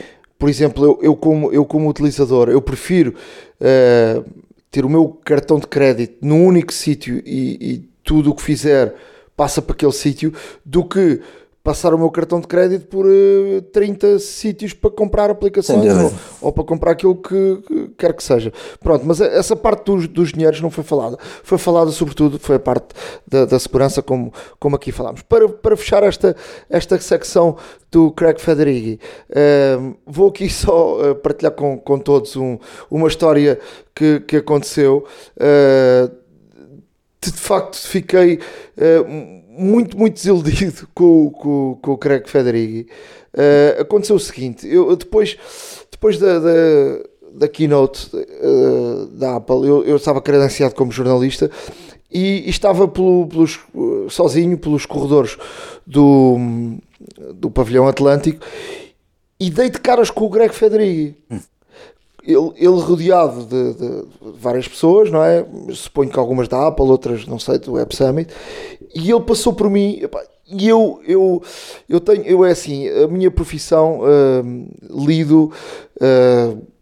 por exemplo, eu, eu, como, eu como utilizador, eu prefiro uh, ter o meu cartão de crédito num único sítio e, e tudo o que fizer passa para aquele sítio do que passar o meu cartão de crédito por uh, eh, 30 sítios para comprar aplicações ou, ou, para comprar aquilo que, que, quer que seja. Pronto, mas essa parte dos, dos dinheiros não foi falada. Foi falada sobretudo, foi a parte da, da segurança, como, como aqui falámos. Para, para fechar esta, esta secção do Craig Federighi, uh, vou aqui só uh, partilhar com, com todos um, uma história que, que aconteceu. de facto, fiquei muito, muito desiludido com, com, com o Craig Federighi. Uh, aconteceu o seguinte, eu depois, depois da, da, da keynote uh, da Apple, eu, eu estava credenciado como jornalista e, e estava pelo, pelos, sozinho pelos corredores do, do pavilhão Atlântico e dei de caras com o Greg Federighi. Ele, ele rodeado de, de, várias pessoas, não é? Suponho que algumas da Apple, outras, não sei, do Web Summit, e ele passou por mim. E eu, eu, eu tenho, eu é assim, a minha profissão uh, lido uh,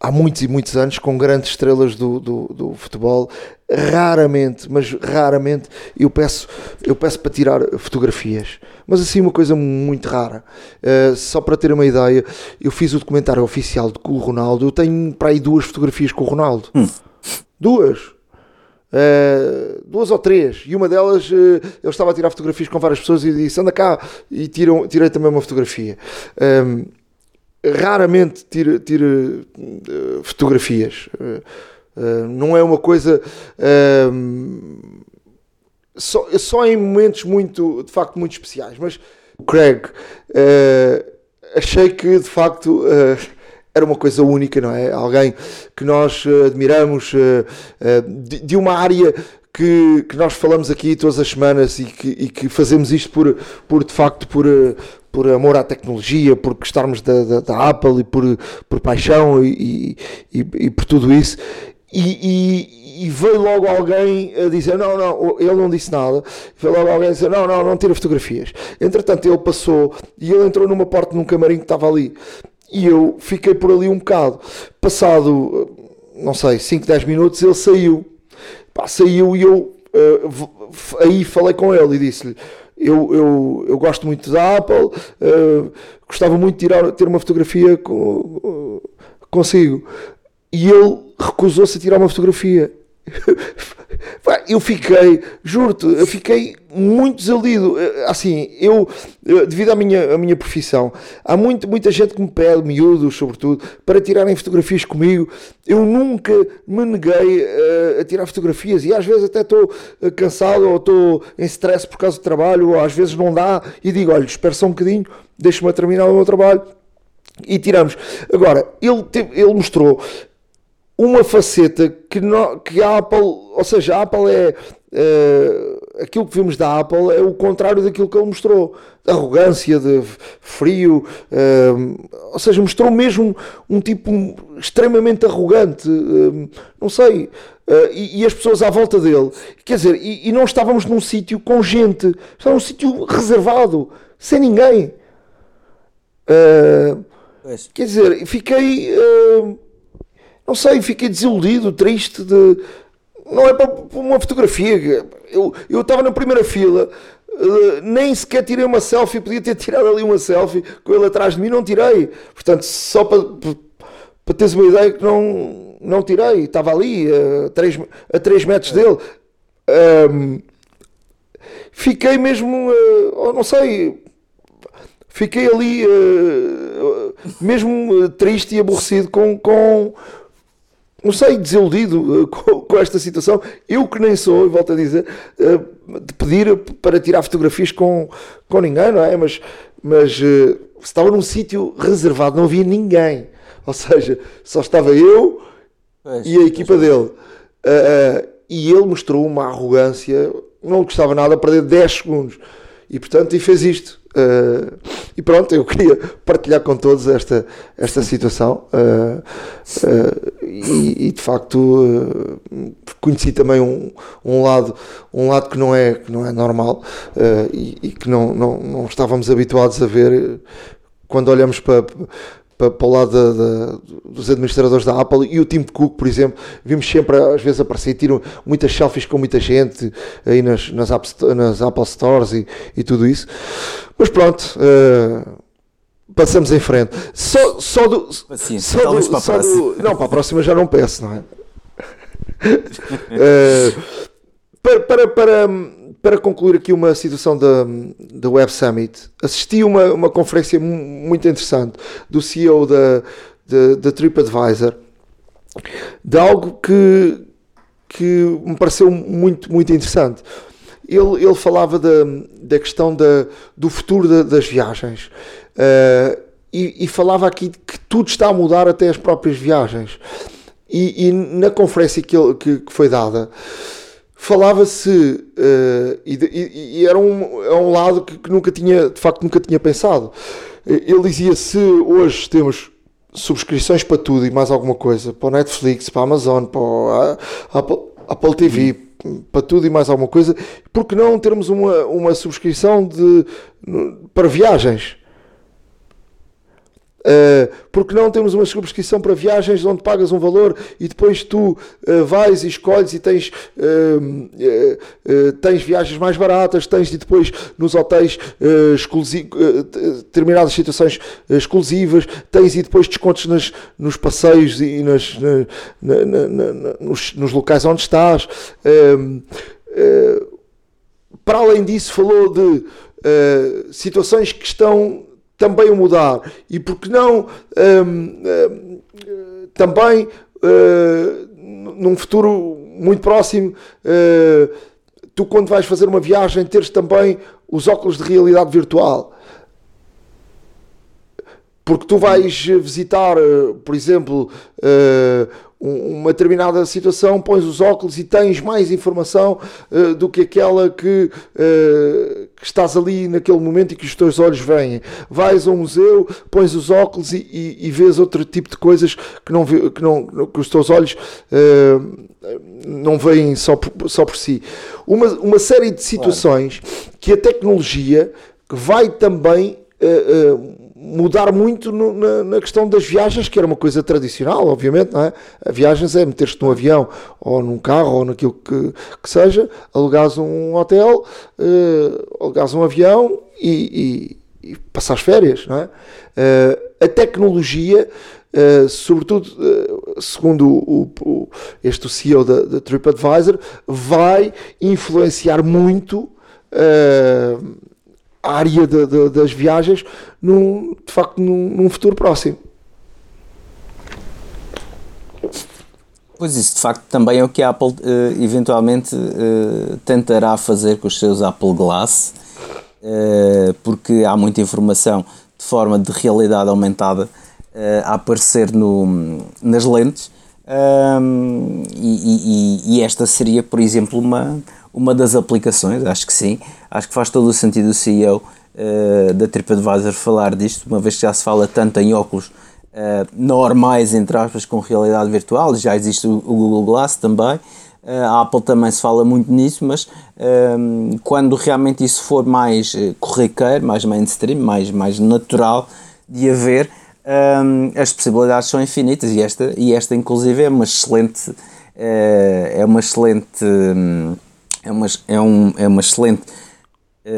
há muitos e muitos anos com grandes estrelas do, do, do, futebol. Raramente, mas raramente eu peço, eu peço para tirar fotografias. Mas assim, uma coisa muito rara. Uh, só para ter uma ideia, eu fiz o documentário oficial com o Ronaldo. Eu tenho para aí duas fotografias com o Ronaldo. Hum. Duas. Uh, duas ou três, e uma delas uh, eu estava a tirar fotografias com várias pessoas e disse: anda cá, e tiram, tirei também uma fotografia. Um, raramente tiro, tiro uh, fotografias. Uh, uh, não é uma coisa. só, só em momentos muito, de facto, muito especiais. Mas, Craig, achei que de facto era uma coisa única, não é? Alguém que nós admiramos de, de uma área que, que, nós falamos aqui todas as semanas e que, e que, fazemos isto por, por de facto por, por amor à tecnologia, por gostarmos da, da, da Apple e por, por paixão e, e, e por tudo isso. E, e, veio logo alguém a dizer: Não, não, ele não disse nada. Veio logo alguém a dizer: Não, não, não tira fotografias. Entretanto, ele passou e ele entrou numa porta num camarim que estava ali. E eu fiquei por ali um bocado. Passado, não sei, 5, 10 minutos, ele saiu. Pá, saiu e eu uh, aí falei com ele e disse-lhe: eu, eu, eu gosto muito da Apple, uh, gostava muito de tirar, ter uma fotografia com, uh, consigo. E ele recusou-se a tirar uma fotografia. eu fiquei, juro-te, eu fiquei muito desiludido. Eh, assim, eu, devido à minha, à minha profissão, há muito, muita gente que me pede, miúdos sobretudo, para tirarem fotografias comigo. Eu nunca me neguei a, a tirar fotografias e às vezes até estou cansado ou estou em stress por causa do trabalho, ou às vezes não dá e digo: olha, espera só um bocadinho, deixa-me terminar o meu trabalho e tiramos. Agora, ele, ele mostrou uma faceta que, não, que a Apple, ou seja, a Apple é. Uh, aquilo que vimos da Apple é o contrário daquilo que ele mostrou, de arrogância, de frio, uh, ou seja, mostrou mesmo um tipo extremamente arrogante, uh, não sei, e, e, as pessoas à volta dele, quer dizer, e, e não estávamos num sítio com gente, estávamos num sítio reservado, sem ninguém. quer dizer, fiquei não sei, fiquei desiludido, triste de. Não é para uma fotografia. Eu, eu estava na primeira fila, uh, nem sequer tirei uma selfie, podia ter tirado ali uma selfie com ele atrás de mim, não tirei. Portanto, só para, para teres uma ideia que não, não tirei, estava ali a 3, a 3 metros dele. Um, fiquei mesmo, uh, não sei, fiquei ali uh, mesmo triste e aborrecido com, com, não sei, desiludido uh, com, com, esta situação. Eu que nem sou, e volto a dizer, uh, de pedir para tirar fotografias com, com ninguém, não é? Mas, mas uh, estava num sítio reservado, não havia ninguém. Ou seja, só estava eu pois, e a equipa pois. dele. e ele mostrou uma arrogância, não gostava nada, perder 10 segundos. E portanto, e fez isto. Uh, e pronto, eu queria partilhar com todos esta, esta situação. Uh, uh, e, e, de facto conheci também um, um, lado, um lado que não é, que não é normal e, e, que não, não, não estávamos habituados a ver quando olhamos para, para, para o lado da, da, dos administradores da Apple e o Tim Cook, por exemplo, vimos sempre às vezes aparecer, tiram muitas selfies com muita gente aí nas, nas, App, nas Apple Stores e, e tudo isso. Mas pronto, uh, passamos em frente. Só, só do. Paciência, só do, para só do, Não, para a próxima já não peço, não é? uh, para, para, para para concluir aqui uma situação da, da Web Summit, assisti uma, uma conferência muito interessante do CEO da, da, da TripAdvisor, de algo que, que me pareceu muito, muito interessante. Ele, ele falava da, da questão da, do futuro da, das viagens uh, e, e, falava aqui que tudo está a mudar, até as próprias viagens. E, e na conferência que, ele, que, que foi dada, falava-se uh, e, e, e, era um, é um lado que, que, nunca tinha de facto nunca tinha pensado. Ele dizia se hoje temos subscrições para tudo e mais alguma coisa para o Netflix para a Amazon para a Apple, Apple TV para tudo e mais alguma coisa porque não termos uma, uma subscrição de, para viagens Uh, porque não temos uma subscrição para viagens onde pagas um valor e depois tu uh, vais e escolhes e tens, uh, tens viagens mais baratas, tens e depois nos hotéis determinadas situações exclusivas, tens e depois descontos nas, nos passeios e nas, na, na, na, nos, nos, locais onde estás. para além disso, falou de situações que estão também o mudar. E porque não um, um, também uh, num futuro muito próximo tu quando vais fazer uma viagem teres também os óculos de realidade virtual porque tu vais visitar uh, por exemplo uma determinada situação, pões os óculos e tens mais informação uh, do que aquela que, uh, que, estás ali naquele momento e que os teus olhos veem. Vais a um museu, pões os óculos e, e, e vês outro tipo de coisas que, não, que, não, que os teus olhos uh, não veem só por, só por si. Uma, uma série de situações claro. que a tecnologia vai também mudar muito no, na, na, questão das viagens, que era uma coisa tradicional, obviamente, não é? A viagens é meter-te num avião ou num carro ou naquilo que, que seja, alugares um hotel, uh, alugares um avião e, e, e passares férias, não é? Uh, a tecnologia, uh, sobretudo, uh, segundo o, o, este CEO da, da TripAdvisor, vai influenciar muito área de, de, das viagens num, de facto num, num futuro próximo. Pois isso, de facto, também é o que a Apple uh, eventualmente uh, tentará fazer com os seus Apple Glass, uh, porque há muita informação de forma de realidade aumentada a aparecer no, nas lentes. Um, e, e, e, esta seria, por exemplo, uma, uma das aplicações, acho que sim. Acho que faz todo o sentido o CEO da TripAdvisor falar disto, uma vez que já se fala tanto em óculos uh, normais, entre aspas, com realidade virtual. Já existe o, Google Glass também. Uh, a Apple também se fala muito nisso, mas uh, quando realmente isso for mais corriqueiro, mais mainstream, mais, mais natural de haver, as possibilidades são infinitas e esta, e esta inclusive é uma excelente é uma excelente é uma, é um, é uma excelente eh,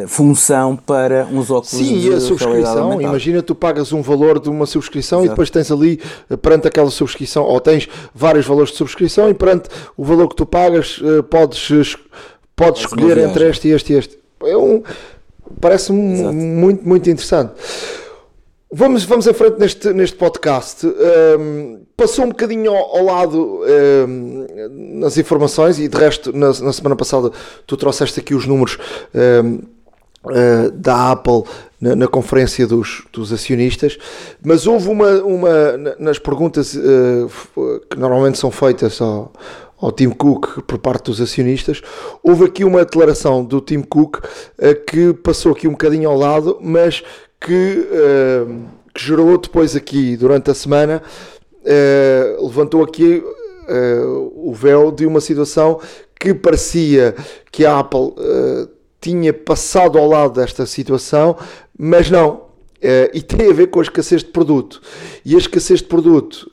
função para uns óculos Sim, de e a subscrição, imagina tu pagas um valor de uma subscrição Exato. e depois tens ali, eh, perante aquela subscrição, ou tens vários valores de subscrição e perante o valor que tu pagas, eh, podes, podes escolher entre este e este e este. É um, Parece-me muito, muito interessante. Vamos, vamos em frente neste, neste podcast. Um, passou um bocadinho ao, ao lado um, nas informações e de resto, na, na, semana passada, tu trouxeste aqui os números um, uh, da Apple na, na, conferência dos, dos acionistas, mas houve uma, uma nas perguntas uh, que normalmente são feitas ao, ao Tim Cook por parte dos acionistas, houve aqui uma declaração do Tim Cook uh, que passou aqui um bocadinho ao lado, mas que, uh, que gerou depois aqui durante a semana, uh, levantou aqui uh, o véu de uma situação que parecia que a Apple tinha passado ao lado desta situação, mas não. e tem a ver com a escassez de produto. E a escassez de produto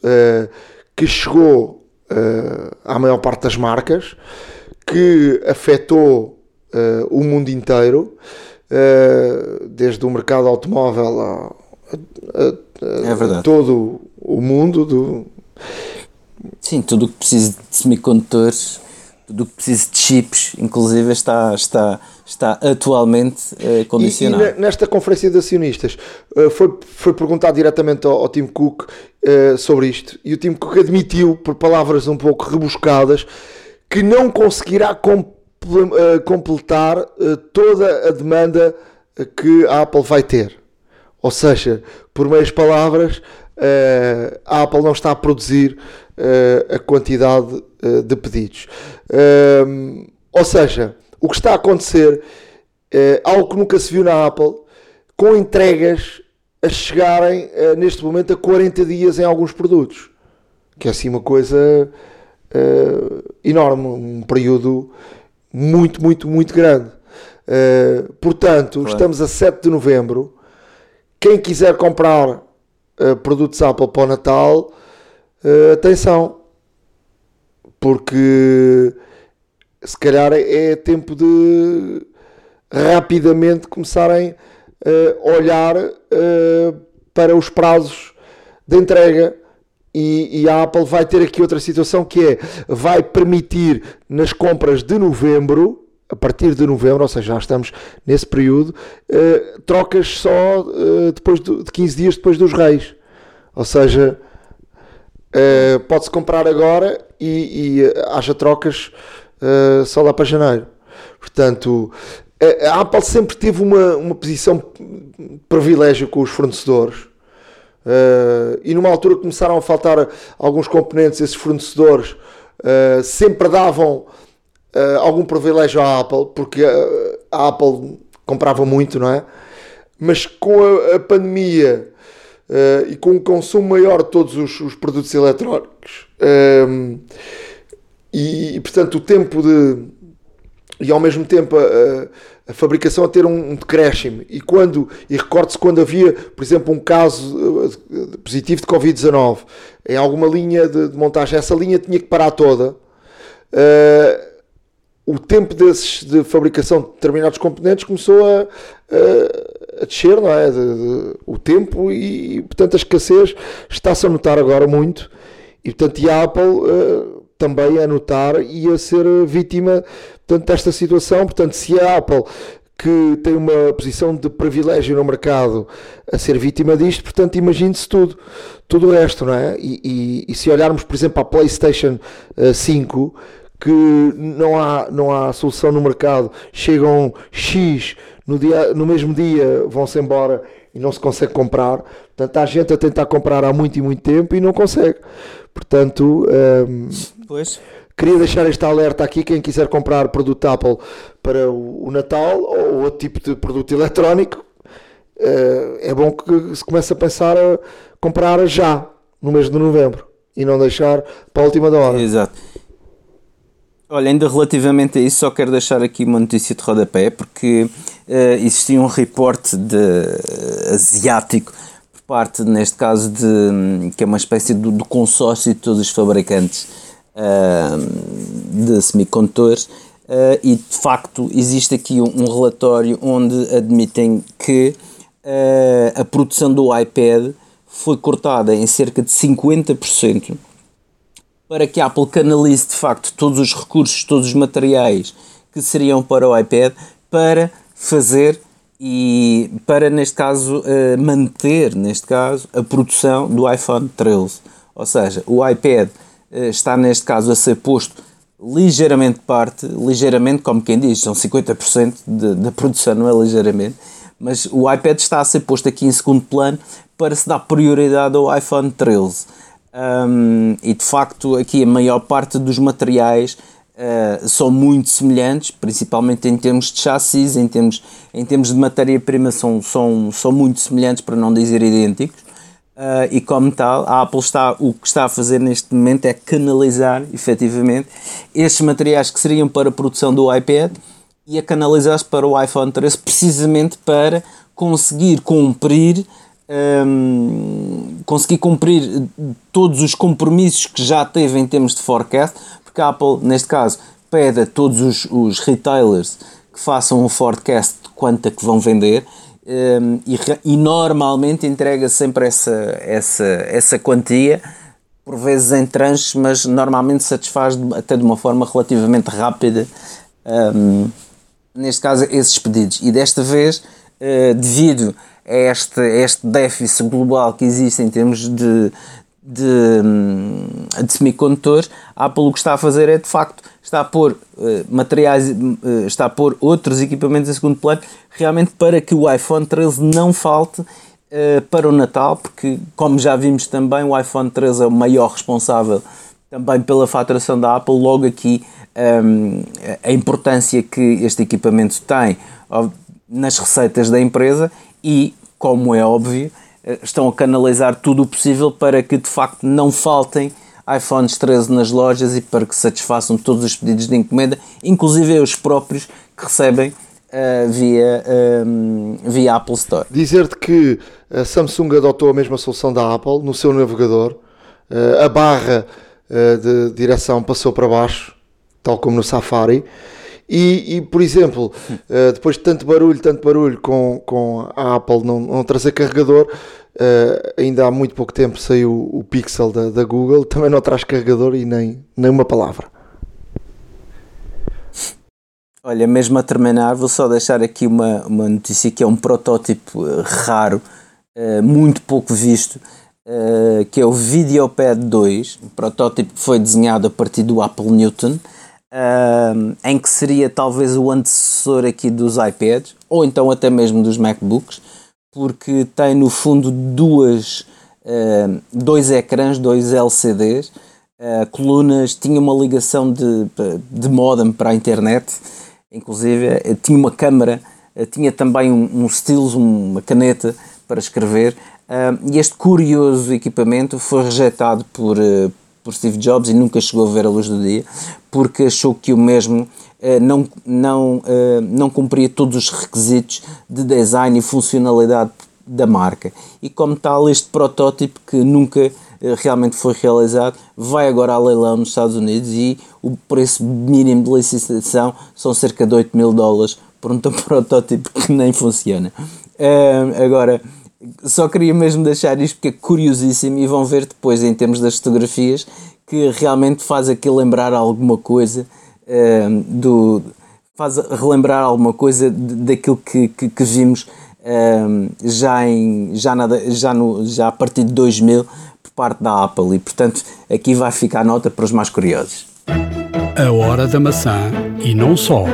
que chegou à maior parte das marcas, que afetou o mundo inteiro, eh, desde o mercado automóvel a, a, a, é todo o mundo. Do... Sim, tudo o que precisa de semicondutores, tudo o que precisa de chips, inclusive está, está, está atualmente uh, condicionado. E, e, nesta conferência de acionistas uh, foi, foi perguntado diretamente ao, ao Tim Cook uh, sobre isto e o Tim Cook admitiu, por palavras um pouco rebuscadas, que não conseguirá completar toda a demanda que a Apple vai ter. Ou seja, por meias palavras, a Apple não está a produzir a quantidade de pedidos. Ou seja, o que está a acontecer é algo que nunca se viu na Apple, com entregas a chegarem neste momento a 40 dias em alguns produtos, que é assim uma coisa enorme, um período muito, muito, muito grande. Uh, portanto, claro. estamos a 7 de novembro. Quem quiser comprar produtos Apple para o Natal, atenção, porque se calhar é tempo de rapidamente começarem a olhar para os prazos de entrega e, e, a Apple vai ter aqui outra situação que é vai permitir nas compras de novembro a partir de novembro, ou seja, já estamos nesse período, uh, trocas só depois de, de 15 dias depois dos reis. Ou seja, pode-se comprar agora e, e haja trocas só lá para janeiro. Portanto, a Apple sempre teve uma, uma posição de privilégio com os fornecedores Uh, e numa altura começaram a faltar alguns componentes, esses fornecedores uh, sempre davam uh, algum privilégio à Apple, porque a Apple comprava muito, não é? Mas com a, a pandemia e com o consumo maior de todos os, os produtos eletrónicos e, portanto, o tempo de. e ao mesmo tempo a a fabricação a ter um, decréscimo. E quando, e recorde-se quando havia, por exemplo, um caso uh, positivo de Covid-19 em alguma linha de, de, montagem, essa linha tinha que parar toda. Uh, o tempo desses, de fabricação de determinados componentes começou a, a, a descer, não é? De, de, o tempo e, portanto, a escassez está-se a notar agora muito. E, portanto, a Apple uh, também a notar e a ser vítima portanto, desta situação. Portanto, se a Apple que tem uma posição de privilégio no mercado a ser vítima disto, portanto imagine-se tudo, tudo o resto, não é? E, e, e se olharmos, por exemplo, à PlayStation 5, eh, que não há, não há solução no mercado, chegam X no, dia, no mesmo dia, vão-se embora e não se consegue comprar. Portanto, há gente a tentar comprar há muito e muito tempo e não consegue. Portanto, um, ehm, pois. queria deixar este alerta aqui. Quem quiser comprar produto Apple para o, o Natal ou outro tipo de produto eletrónico, uh, é bom que se comece a pensar a comprar já, no mês de novembro, e não deixar para a última da hora. Exato. Olha, ainda relativamente a isso, só quero deixar aqui uma notícia de rodapé, porque uh, existia um reporte de, uh, asiático por parte, neste caso, de, que é uma espécie do, do consórcio de todos os fabricantes uh, de semicondutores, e de facto existe aqui um, relatório onde admitem que a produção do iPad foi cortada em cerca de 50% para que a Apple canalize de facto todos os recursos, todos os materiais que seriam para o iPad para fazer e para neste caso eh, manter neste caso a produção do iPhone 13 ou seja o iPad eh, está neste caso a ser posto ligeiramente parte ligeiramente como quem diz são 50% de, da produção não é ligeiramente mas o iPad está a ser posto aqui em segundo plano para se dar prioridade ao iPhone 13 um, e de facto aqui a maior parte dos materiais uh, são muito semelhantes, principalmente em termos de chassis, em termos, em termos de matéria-prima são, são, são muito semelhantes, para não dizer idênticos. Uh, e como tal, a Apple está, o que está a fazer neste momento é canalizar, efetivamente, estes materiais que seriam para a produção do iPad e a canalizar-se para o iPhone 13 precisamente para conseguir cumprir um, conseguir cumprir todos os compromissos que já teve em termos de forecast, porque a Apple, neste caso, pede a todos os, os retailers que façam um forecast de quanto é que vão vender um, e, e, normalmente entrega sempre essa, essa, essa quantia, por vezes em tranches, mas normalmente satisfaz até de uma forma relativamente rápida, um, neste caso, esses pedidos. E desta vez, uh, devido este, este déficit global que existe em termos de, de, de semicondutores, a Apple o que está a fazer é de facto está a pôr uh, materiais, uh, está a pôr outros equipamentos em segundo plano, realmente para que o iPhone 13 não falte uh, para o Natal, porque como já vimos também, o iPhone 13 é o maior responsável também pela faturação da Apple, logo aqui um, a importância que este equipamento tem nas receitas da empresa e, como é óbvio, estão a canalizar tudo o possível para que de facto não faltem iPhones 13 nas lojas e para que satisfaçam todos os pedidos de encomenda, inclusive os próprios que recebem uh, via, um, ehm, via Apple Store. Dizer-te que a Samsung adotou a mesma solução da Apple no seu navegador, uh, a barra uh, de direção passou para baixo, tal como no Safari. E, e por exemplo, depois de tanto barulho, tanto barulho com, com a Apple não, não trazer carregador, uh, ainda há muito pouco tempo saiu o Pixel da, da Google, também não traz carregador e nem, nem uma palavra. Olha, mesmo a terminar, vou só deixar aqui uma, uma notícia que é um protótipo eh, raro, uh, muito pouco visto, uh, que é o Videopad 2, um protótipo que foi desenhado a partir do Apple Newton, em que seria talvez o antecessor aqui dos iPads ou então até mesmo dos MacBooks, porque tem no fundo duas, uh, dois ecrãs, dois LCDs, uh, ah, colunas, tinha uma ligação de, de modem para a internet, inclusive eh, tinha uma câmera, eh, tinha também um, um stylus, uma caneta para escrever. e este curioso equipamento foi rejeitado por, eh, por Steve Jobs e nunca chegou a ver a luz do dia, porque achou que o mesmo eh, não, não, eh, não cumpria todos os requisitos de design e funcionalidade da marca. E como tal, este protótipo que nunca eh, realmente foi realizado vai agora a leilão nos Estados Unidos e o preço mínimo de licitação são cerca de 8 mil dólares por um protótipo que nem funciona. agora, só queria mesmo deixar isto porque é curiosíssimo e vão ver depois em termos das fotografias que realmente faz aqui lembrar alguma coisa uh, do faz relembrar alguma coisa daquilo que, que, que vimos um, já, em, já, nada, já, no, já a partir de 2000 por parte da Apple e portanto aqui vai ficar a nota para os mais curiosos. A hora da maçã e não só.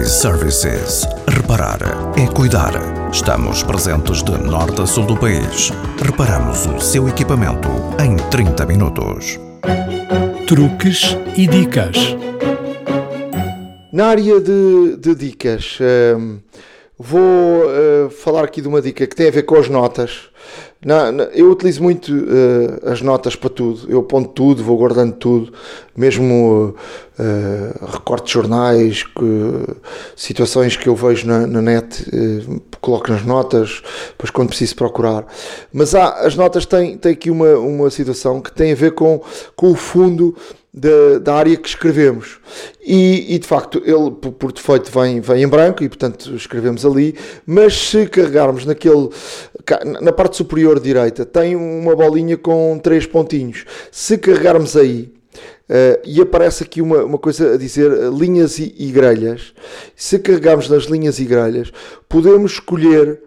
iServices. Reparar é cuidar. Estamos presentes de norte a sul do país. Reparamos o seu equipamento em 30 minutos. Truques e dicas. Na área de, de dicas, um, vou uh, falar aqui de uma dica que tem a ver com as notas. Na, na, eu utilizo muito uh, as notas para tudo. Eu aponto tudo, vou guardando tudo, mesmo uh, recortes de jornais, que, situações que eu vejo na, na net, coloco nas notas, depois quando preciso procurar. Mas há, as notas têm, têm aqui uma, uma situação que tem a ver com, com o fundo da, da área que escrevemos. E, e, de facto, ele por defeito vem, vem em branco e portanto escrevemos ali, mas se carregarmos naquele na parte superior direita tem uma bolinha com três pontinhos. Se carregarmos aí Uh, e aparece aqui uma, uma coisa a dizer uh, linhas e, e grelhas. Se carregarmos nas linhas e grelhas, podemos escolher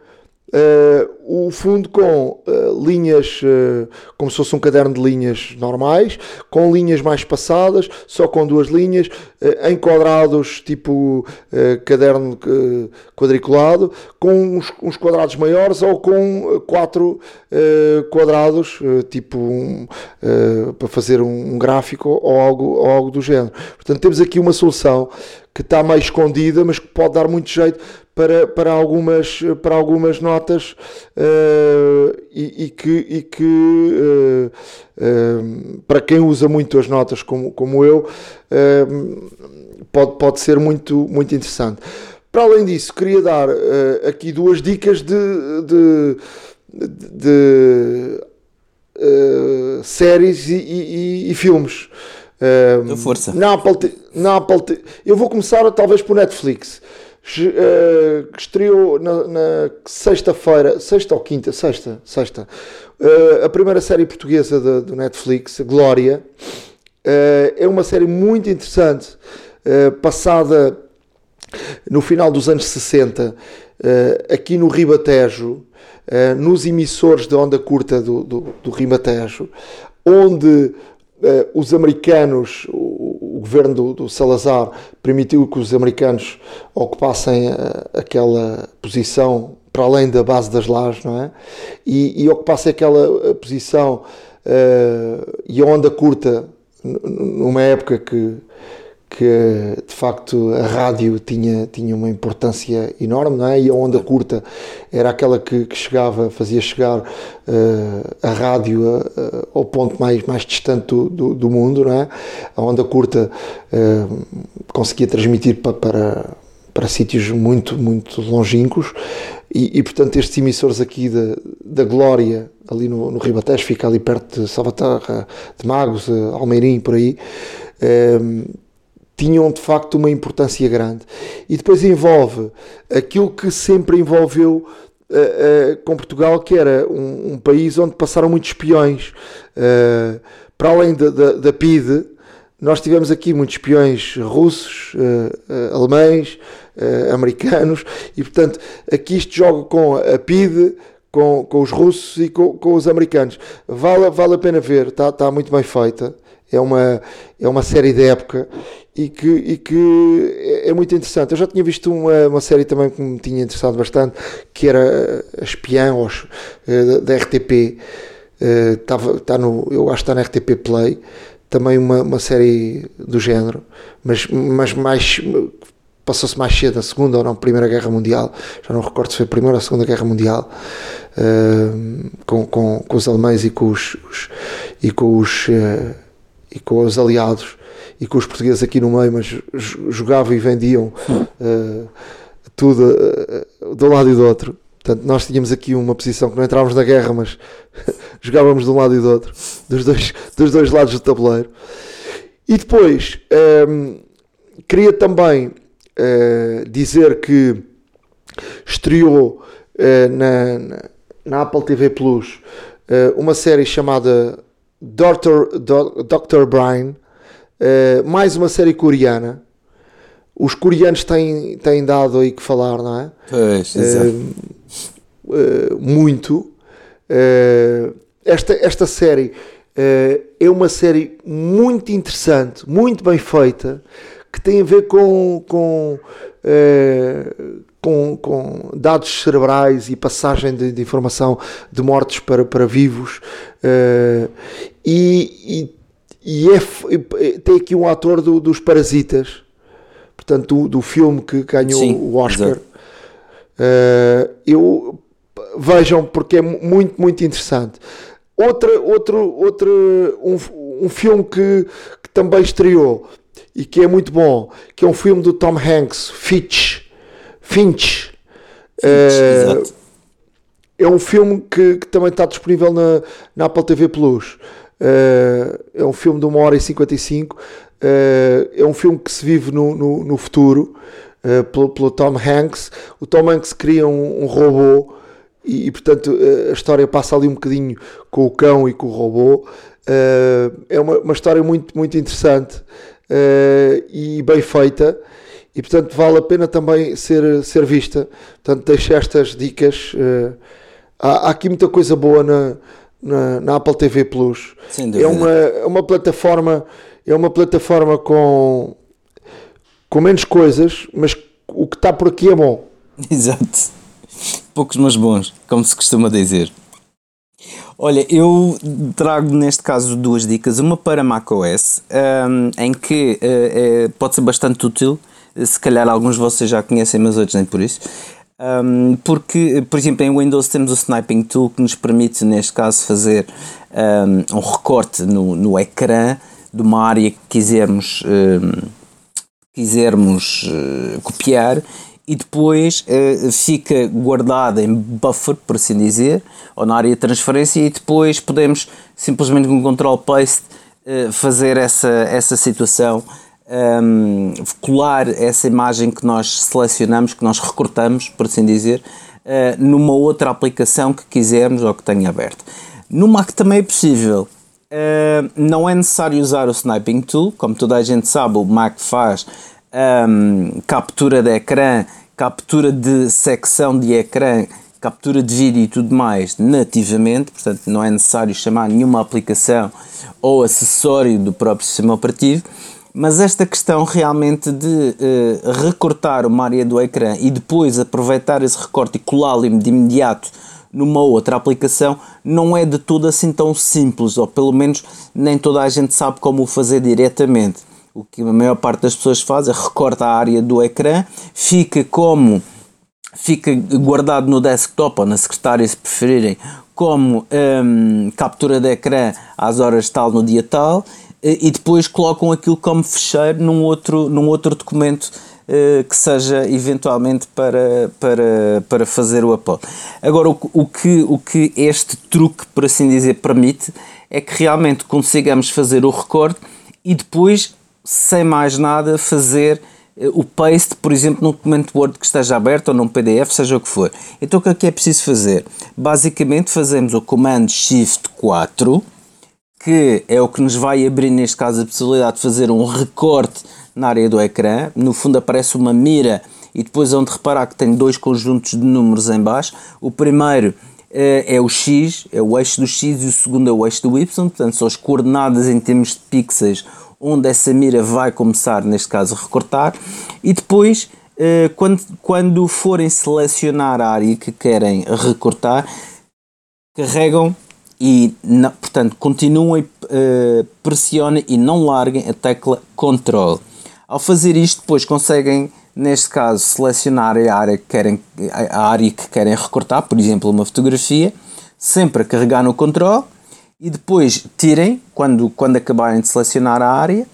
Uh, o fundo com uh, linhas, uh, como se fosse um caderno de linhas normais, com linhas mais passadas, só com duas linhas, em quadrados tipo caderno quadriculado, com uns, uns, quadrados maiores ou com quatro quadrados, tipo um, para fazer um, um, gráfico ou algo, ou algo do género. Portanto, temos aqui uma solução que está mais escondida, mas que pode dar muito jeito para, para, algumas, para algumas notas uh, e, e, que, e que uh, uh, para quem usa muito as notas como, como eu pode, pode ser muito, muito interessante. Para além disso, queria dar aqui duas dicas de, de, de, séries e, e, e filmes. Um, força. Na Apple, na Apple, eu vou começar talvez por Netflix uh, estreou na, na sexta-feira, sexta ou quinta, sexta, sexta, uh, a primeira série portuguesa do Netflix, Glória. Uh, é uma série muito interessante, passada no final dos anos 60, aqui no Ribatejo, nos emissores de onda curta do, do, do Ribatejo, onde os americanos, o governo do, do, Salazar permitiu que os americanos ocupassem uh, aquela posição para além da base das lajes, não é? E, e ocupassem aquela eh, posição uh, e a onda curta numa época que que de facto a rádio tinha, tinha uma importância enorme, não é? E a onda curta era aquela que, que chegava, fazia chegar uh, a rádio uh, ao ponto mais, mais distante do, do, do, mundo, não é? A onda curta uh, conseguia transmitir para, para, para sítios muito, muito longínquos e, e, portanto estes emissores aqui da, da Glória, ali no, no Ribatejo, fica ali perto de Salvaterra, de Magos, Almeirim, por aí, tinham de facto uma importância grande. E depois envolve aquilo que sempre envolveu uh, uh, com Portugal, que era um, um, país onde passaram muitos espiões. Uh, para além da, da, da, PIDE, nós tivemos aqui muitos espiões russos, alemães, americanos, e portanto aqui isto joga com a PIDE. Com, com os russos e com, com os americanos. Vale, vale a pena ver, está tá muito bem feita é uma, é uma série de época e que, e que é, é muito interessante. Eu já tinha visto uma, uma série também que me tinha interessado bastante, que era a Espiã eh, da RTP. Estava, eh, está no, eu acho que está na RTP Play, também uma, uma série do género, mas, mas mais passou-se mais cedo, na Segunda ou na Primeira Guerra Mundial, já não recordo se foi a Primeira ou a Segunda Guerra Mundial, uh, com, com, com os alemães e com os, os e com os uh, e com os aliados e com os portugueses aqui no meio, mas jogavam e vendiam uh, tudo uh, de um lado e do outro. Portanto, nós tínhamos aqui uma posição que não entrávamos na guerra, mas jogávamos de um lado e do outro, dos dois, dos dois lados do tabuleiro. E depois, um, ehm, queria também uh, dizer que estreou na, na, na, Apple TV Plus uma série chamada Dr. Dr. Brian, uh, mais uma série coreana, os coreanos têm, têm dado aí que falar, não é? Pois. Uh, muito. Esta, esta série é uma série muito interessante, muito bem feita, que tem a ver com, com, com, com, dados cerebrais e passagem de, de, informação de mortos para, para vivos. e, e, e é, tem aqui um ator do, dos Parasitas portanto, do, do filme que ganhou Sim, o Oscar. Uh, eu vejam porque é muito, muito interessante. Outra, outro, outro, um, um filme que, que também estreou e que é muito bom, que é um filme do Tom Hanks, Fitch. Finch. Finch uh, é um filme que, que, também está disponível na, na Apple TV Plus. Uh, é um filme de 1 hora e 55 Uh, é um filme que se vive no, no, no futuro pelo, pelo, Tom Hanks. O Tom Hanks cria um, um robô e, e, portanto a história passa ali um bocadinho com o cão e com o robô. é uma, uma, história muito, muito interessante e bem feita e portanto vale a pena também ser, ser vista. Portanto, deixo estas dicas. Há, há, aqui muita coisa boa na, na, na Apple TV Plus. É uma, é uma plataforma é uma plataforma com, com menos coisas, mas o que está por aqui é bom. Exato. Poucos, mas bons, como se costuma dizer. Olha, eu trago neste caso duas dicas. Uma para macOS, um, em que uh, é, pode ser bastante útil. Se calhar alguns de vocês já conhecem, mas outros nem por isso. Um, porque, por exemplo, em Windows temos o Sniping Tool que nos permite, neste caso, fazer um, um recorte no, no ecrã de uma área que quisermos, uh, quisermos uh, copiar e depois uh, fica guardada em buffer, por assim dizer, ou na área de transferência e depois podemos simplesmente com Ctrl Paste uh, fazer essa, essa situação, um, colar essa imagem que nós selecionamos, que nós recortamos, por assim dizer, uh, numa outra aplicação que quisermos ou que tenha aberto. No Mac também é possível, não é necessário usar o Sniping Tool, como toda a gente sabe, o Mac faz um, captura de ecrã, captura de secção de ecrã, captura de vídeo e tudo mais nativamente, portanto não é necessário chamar nenhuma aplicação ou acessório do próprio sistema operativo. Mas esta questão realmente de uh, recortar uma área do ecrã e depois aproveitar esse recorte e colá-lo de imediato numa outra aplicação não é de todo assim tão simples, ou pelo menos nem toda a gente sabe como o fazer diretamente. O que a maior parte das pessoas faz é recorta a área do ecrã, fica como fica guardado no desktop ou na secretária se preferirem, como hum, captura de ecrã às horas tal no dia tal e depois colocam aquilo como fecheiro num outro, num outro documento eh, que seja eventualmente para, para, para fazer o upload. Agora, o, o, que, o que este truque, por assim dizer, permite é que realmente consigamos fazer o recorte e depois, sem mais nada, fazer eh, o paste, por exemplo, num documento Word que esteja aberto ou num PDF, seja o que for. Então o que é que é preciso fazer? Basicamente fazemos o comando Shift 4, que é o que nos vai abrir, neste caso, a possibilidade de fazer um recorte na área do ecrã. No fundo aparece uma mira e depois onde reparar que tem dois conjuntos de números em baixo. O primeiro é, é o X, é o eixo do X e o segundo é o eixo do Y, portanto são as coordenadas em termos de pixels onde essa mira vai começar, neste caso, a recortar. E depois, eh, quando, quando forem selecionar a área que querem recortar, carregam e, portanto, continuem, uh, pressionem e não larguem a tecla Ctrl. Ao fazer isto, depois conseguem, neste caso, selecionar a área que querem, a área que querem recortar, por exemplo, uma fotografia, sempre a carregar no Ctrl e depois tirem quando, quando acabarem de selecionar a área.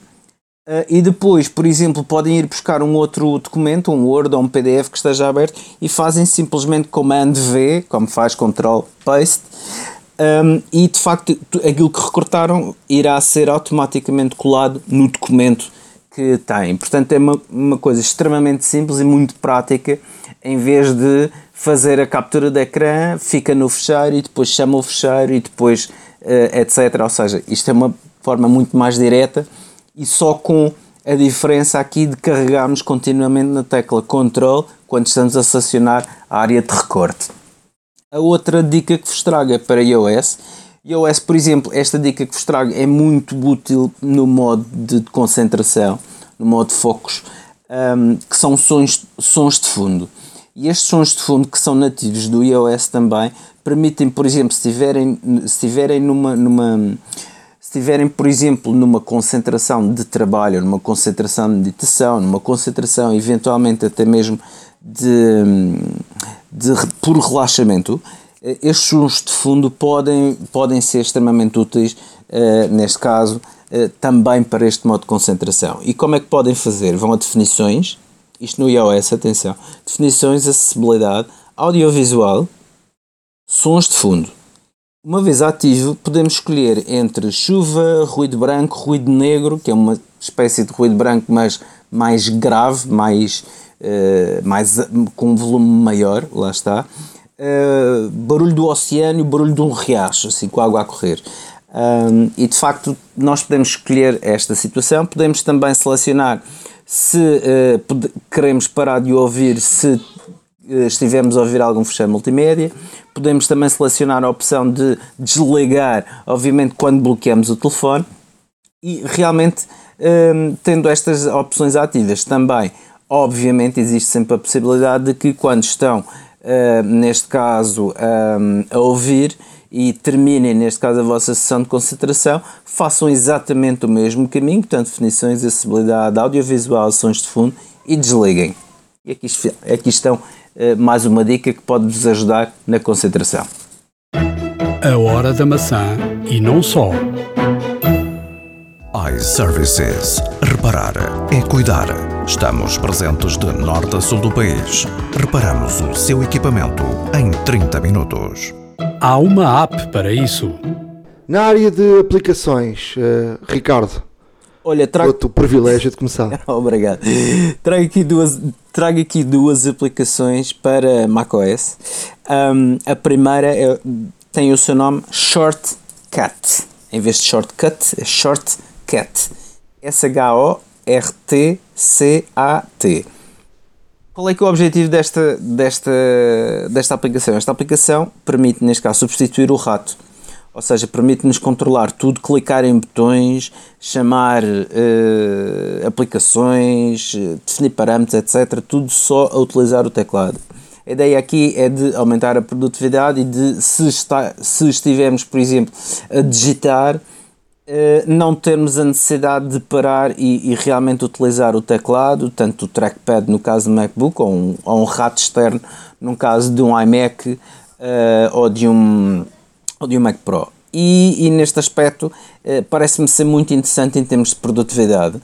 Uh, e depois, por exemplo, podem ir buscar um outro documento, um Word ou um PDF que esteja aberto e fazem simplesmente Command V, como faz Ctrl Paste, um, e de facto aquilo que recortaram irá ser automaticamente colado no documento que têm. Portanto, é uma, uma coisa extremamente simples e muito prática. Em vez de fazer a captura de ecrã, fica no fecheiro e depois chama o fecheiro e depois etc. Ou seja, isto é uma forma muito mais direta e só com a diferença aqui de carregarmos continuamente na tecla Control quando estamos a selecionar a área de recorte. A outra dica que vos trago é para iOS. iOS, por exemplo, esta dica que vos trago é muito útil no modo de concentração, no modo focos, um, que são sons, sons de fundo. E estes sons de fundo que são nativos do iOS também permitem, por exemplo, se estiverem, se estiverem numa, numa se estiverem, por exemplo, numa concentração de trabalho, numa concentração de meditação, numa concentração eventualmente até mesmo de, de por relaxamento, eh, estes sons de fundo podem, podem ser extremamente úteis, uh, neste caso, uh, também para este modo de concentração. E como é que podem fazer? Vão a definições, isto no iOS, atenção, definições, acessibilidade, audiovisual, sons de fundo. Uma vez ativo, podemos escolher entre chuva, ruído branco, ruído negro, que é uma espécie de ruído branco, mas mais grave, mais, uh, mais com um volume maior, lá está. Uh, barulho do oceano, barulho de um riacho, assim, com a água a correr. Um, e de facto, nós podemos escolher esta situação. Podemos também selecionar se uh, queremos parar de ouvir se uh, estivermos a ouvir algum fecheiro multimédia. Podemos também selecionar a opção de desligar, obviamente, quando bloqueamos o telefone. E realmente, um, tendo estas opções ativas também, obviamente, existe sempre a possibilidade de que quando estão, uh, neste caso, a ouvir, e terminem, neste caso, a vossa sessão de concentração, façam exatamente o mesmo caminho, portanto, definições, acessibilidade, audiovisual, sons de fundo e desliguem. E aqui, aqui estão uh, mais uma dica que pode vos ajudar na concentração. A hora da maçã e não só. iServices. Reparar é cuidar. Estamos presentes de norte a sul do país. Reparamos o seu equipamento em 30 minutos. Há uma app para isso. Na área de aplicações, uh, Ricardo, Olha, trago... o privilégio de começar. Obrigado. Trago aqui duas, trago aqui duas aplicações para macOS. Um, a primeira é, tem o seu nome Shortcut. Em vez de Shortcut, é Shortcut. S-H-O-R-T-C-A-T. Qual é que é o objetivo desta, desta, desta aplicação? Esta aplicação permite, neste caso, substituir o rato. Ou seja, permite-nos controlar tudo, clicar em botões, chamar uh, aplicações, definir parâmetros, etc. Tudo só a utilizar o teclado. A ideia aqui é de aumentar a produtividade e de, se, está, se estivermos, por exemplo, a digitar, eh, não termos a necessidade de parar e, e, realmente utilizar o teclado, tanto o trackpad no caso do MacBook ou um, ou um rato externo no caso de um iMac uh, ou, de um, de um Mac Pro. E, e neste aspecto uh, parece-me ser muito interessante em termos de produtividade.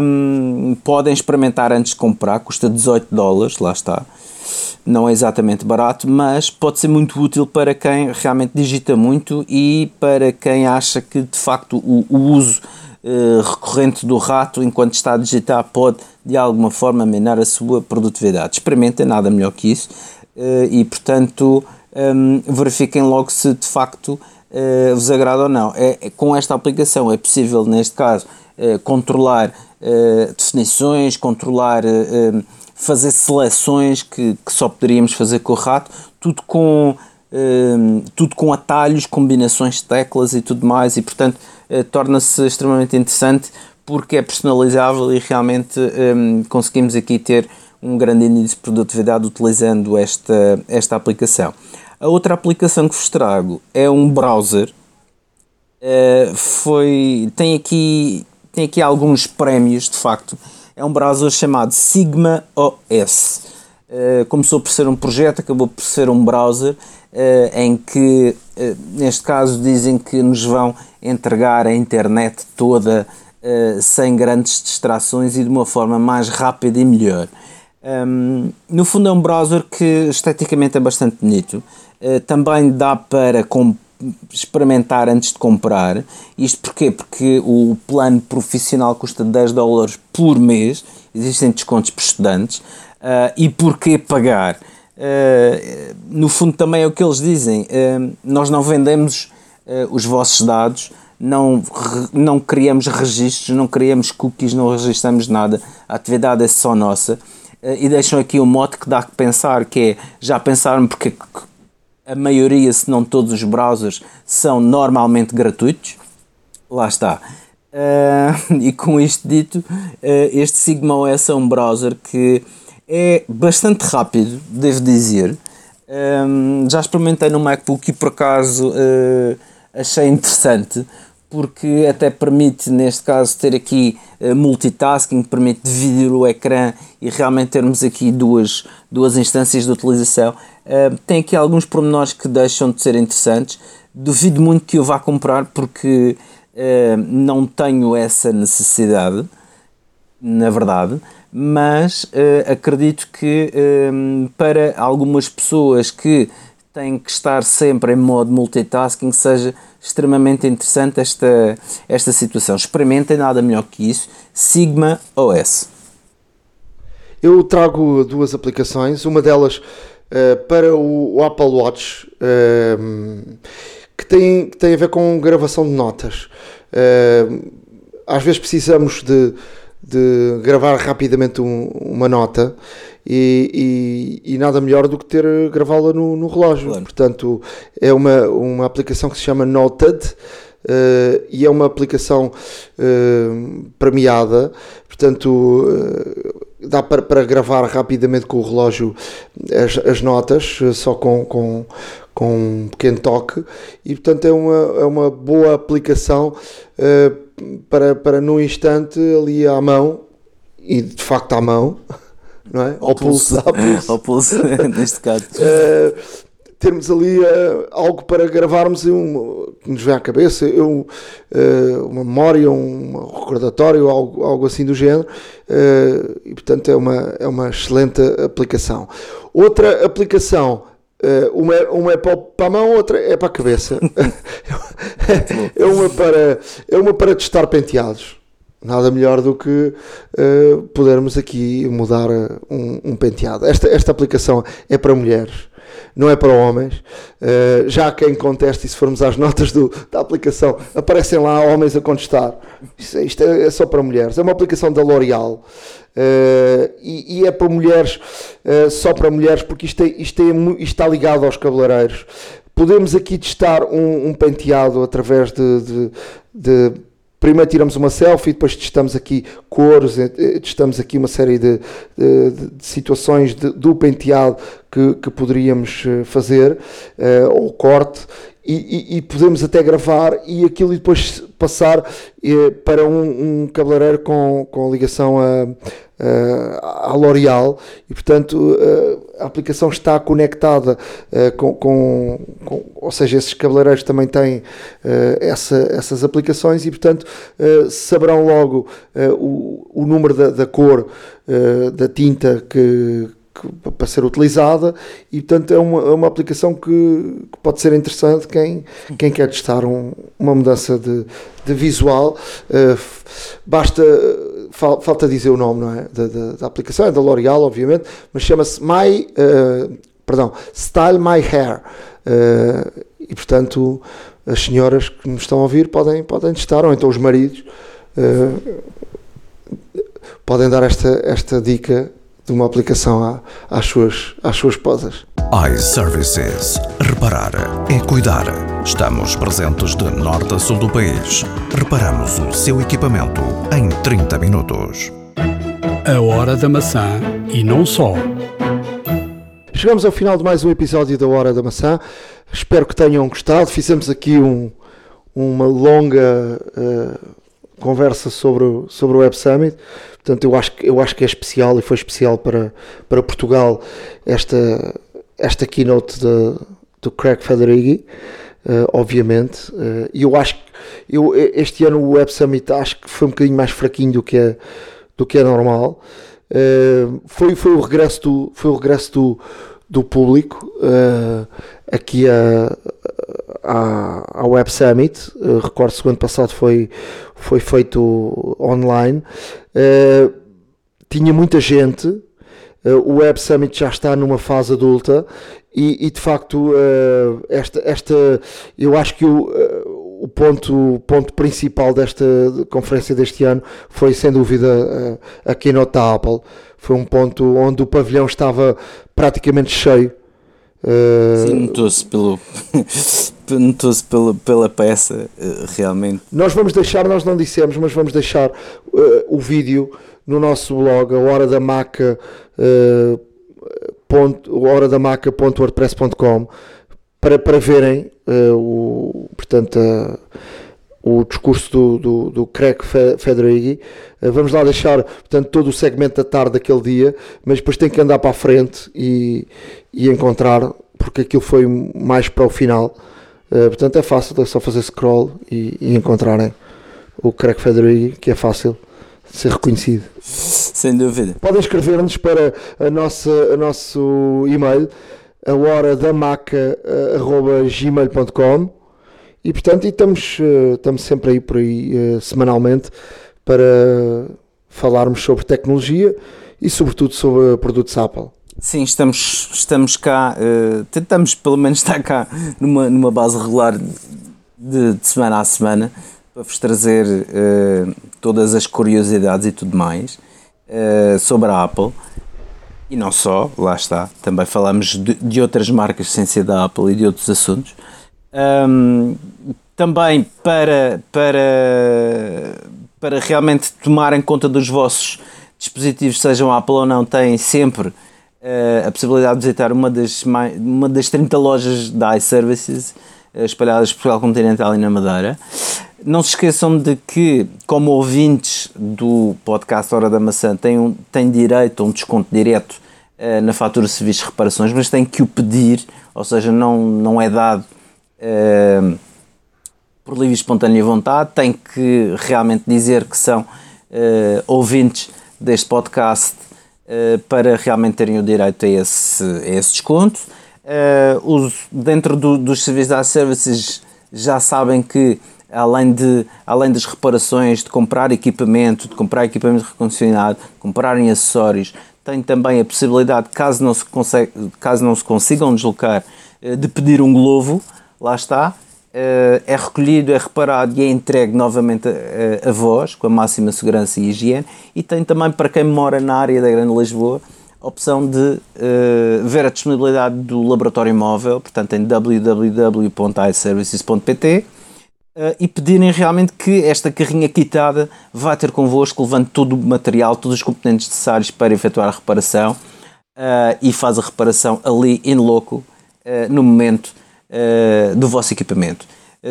Um, podem experimentar antes de comprar, custa 18 dólares, lá está não é exatamente barato, mas pode ser muito útil para quem realmente digita muito e para quem acha que de facto o, o uso uh, recorrente do rato enquanto está a digitar pode de alguma forma minar a sua produtividade. Experimentem, nada melhor que isso uh, e portanto um, verifiquem logo se de facto uh, vos agrada ou não. É, é, com esta aplicação é possível, neste caso, controlar definições, controlar fazer seleções que, que só poderíamos fazer com o rato, tudo com, um, tudo com atalhos, combinações de teclas e tudo mais, e portanto uh, torna-se extremamente interessante porque é personalizável e realmente um, conseguimos aqui ter um grande índice de produtividade utilizando esta, esta aplicação. A outra aplicação que vos trago é um browser. Uh, foi, tem, aqui, tem aqui alguns prémios, de facto, é um browser chamado Sigma OS. Uh, começou por ser um projeto, acabou por ser um browser uh, em que, uh, neste caso, dizem que nos vão entregar a internet toda sem grandes distrações e de uma forma mais rápida e melhor. Um, no fundo, é um browser que esteticamente é bastante bonito. Também dá para experimentar antes de comprar. Isto porquê? Porque o plano profissional custa 10 dólares por mês, existem descontos para estudantes. Uh, e porquê pagar? Uh, no fundo, também é o que eles dizem: nós não vendemos os vossos dados, não, não criamos registros, não criamos cookies, não registramos nada, a atividade é só nossa. Eh, e deixam aqui um mote que dá que pensar, que é, já pensaram porque a maioria, se não todos os browsers, são normalmente gratuitos? Lá está. Uh, e com isto dito, uh, este Sigma OS é um browser que é bastante rápido, devo dizer. Um, já experimentei no MacBook e por acaso uh, achei interessante porque até permite, neste caso, ter aqui uh, multitasking, permite dividir o ecrã e realmente termos aqui duas, duas instâncias de utilização. Uh, tem aqui alguns pormenores que deixam de ser interessantes. Duvido muito que eu vá comprar porque uh, não tenho essa necessidade, na verdade, mas acredito que para algumas pessoas que têm que estar sempre em modo multitasking seja extremamente interessante esta, esta situação. Experimentem nada melhor que isso. Sigma OS. Eu trago duas aplicações, uma delas uh, para o, o, Apple Watch, uh, que, tem, que tem a ver com gravação de notas. Uh, às vezes precisamos de, de gravar rapidamente um, uma nota e, e, e, nada melhor do que ter gravá-la no, no, relógio. Claro. Portanto, é uma, uma aplicação que se chama Noted uh, e é uma aplicação uh, premiada, portanto, uh, dá para, para gravar rapidamente com o relógio as, as notas, só com, com, com um pequeno toque, e portanto é uma, é uma boa aplicação para, para num instante ali à mão, e de facto à mão não é? Ao, ao pulso, pulso. Ao pulso, neste caso. Uh, termos ali uh, algo para gravarmos um, que nos vem à cabeça, eu, uh, uma memória, um recordatório, algo, algo assim do género, e portanto é uma, é uma excelente aplicação. Outra aplicação, uma, uma é para a mão, outra é para a cabeça. é, uma para, é uma para testar penteados. Nada melhor do que uh, podermos aqui mudar um, um, penteado. Esta, esta aplicação é para mulheres, não é para homens. Uh, já quem conteste, e se formos às notas do, da aplicação, aparecem lá homens a contestar. Isto, isto é, é, só para mulheres. É uma aplicação da L'Oreal. Uh, e, e, é para mulheres, só para mulheres, porque isto, é, isto, é, isto está ligado aos cabeleireiros. Podemos aqui testar um, um penteado através de, de, de primeiro tiramos uma selfie, depois testamos aqui cores, eh, eh, testamos aqui uma série de, de, de situações de, do penteado que, que poderíamos eh, fazer, uh, ou corte, e, e, podemos até gravar e aquilo e depois passar uh, para um, um cabeleireiro com, com ligação a, a, a L'Oreal e portanto uh, a aplicação está conectada com, com, com, ou seja, esses cabeleireiros também têm essa, essas aplicações e portanto saberão logo o, o número da, da cor da tinta que, que, para ser utilizada e portanto é uma, é uma aplicação que, que, pode ser interessante quem, quem quer testar um, uma mudança de, de visual. Uh, basta fal, falta dizer o nome não é? Da, da, da aplicação é da L'Oreal obviamente mas chama-se My uh, perdão Style My Hair. Uh, e portanto as senhoras que nos estão a ouvir podem, podem testar ou então os maridos podem dar esta, esta dica de uma aplicação às, suas, às suas esposas. iServices. Reparar é cuidar. Estamos presentes de norte a sul do país. Reparamos o seu equipamento em 30 minutos. A hora da maçã e não só. Chegamos ao final de mais um episódio da Hora da Maçã. Espero que tenham gostado. Fizemos aqui um, uma longa uh, conversa sobre, sobre o Web Summit. Portanto, eu acho, eu acho que é especial e foi especial para, para Portugal esta, esta keynote de, do Craig Federighi, uh, obviamente. Uh, e eu acho que eu, este ano o Web Summit acho que foi um bocadinho mais fraquinho do que é, do que é normal. Uh, foi, foi o regresso do, foi o regresso do, do público uh, aqui a, a, a Web Summit. Uh, Recordo-se que o ano passado foi, foi feito online. Uh, tinha muita gente. Uh, o Web Summit já está numa fase adulta e, e de facto esta, esta eu acho que o, o ponto, ponto principal desta conferência deste ano foi sem dúvida a, a keynote da Apple. Foi um ponto onde o pavilhão estava praticamente cheio. Uh, Sim, notou-se pelo notou-se pela, pela peça, uh, realmente. Nós vamos deixar, nós não dissemos, mas vamos deixar uh, o vídeo no nosso blog, a hora da maca, uh, ponto, horadamaca.wordpress.com para, para verem uh, o, portanto, uh, o discurso do, do, do Craig Federighi. Uh, vamos lá deixar portanto, todo o segmento da tarde daquele dia, mas depois tem que andar para a frente e, e encontrar, porque aquilo foi mais para o final. portanto, é fácil, é só fazer scroll e, e encontrarem o Craig Federighi, que é fácil de ser reconhecido. Sem dúvida. Podem escrever-nos para a nossa, a nosso e-mail a hora da maca gmail.com e portanto e estamos, eh, estamos sempre aí por aí eh, semanalmente para falarmos sobre tecnologia e sobretudo sobre produtos Apple. Sim, estamos, estamos cá, uh, tentamos pelo menos estar cá numa, numa base regular de, de semana a semana para vos trazer uh, todas as curiosidades e tudo mais uh, sobre a Apple. E não só, lá está, também falamos de, de outras marcas sem ser da Apple e de outros assuntos. Um, também para, para, para realmente tomarem conta dos vossos dispositivos, sejam Apple ou não, têm sempre a possibilidade de visitar uma das, uma das 30 lojas da iServices uh, espalhadas por Portugal Continental e na Madeira. Não se esqueçam de que, como ouvintes do podcast Hora da Maçã, têm, um, têm direito a um desconto direto uh, na fatura de serviços de reparações, mas têm que o pedir, ou seja, não, não é dado uh, por livre e espontânea vontade, têm que realmente dizer que são uh, ouvintes deste podcast para realmente terem o direito a esse, a esse desconto. Os, dentro do, dos serviços da services já sabem que além, de, além das reparações, de comprar equipamento, de comprar equipamento recondicionado, comprarem acessórios, tem também a possibilidade, caso não se, consegue, caso não se consigam deslocar, eh, de pedir um globo, lá está, eh, é recolhido, é reparado e é entregue novamente a, a vós, com a máxima segurança e higiene, e tem também, para quem mora na área da Grande Lisboa, a opção de uh, ver a disponibilidade do laboratório móvel, portanto em www.iservices.pt Uh, e pedirem realmente que esta carrinha quitada vá ter convosco, levando todo o material, todos os componentes necessários para efetuar a reparação uh, e faz a reparação ali in loco, no momento do vosso equipamento.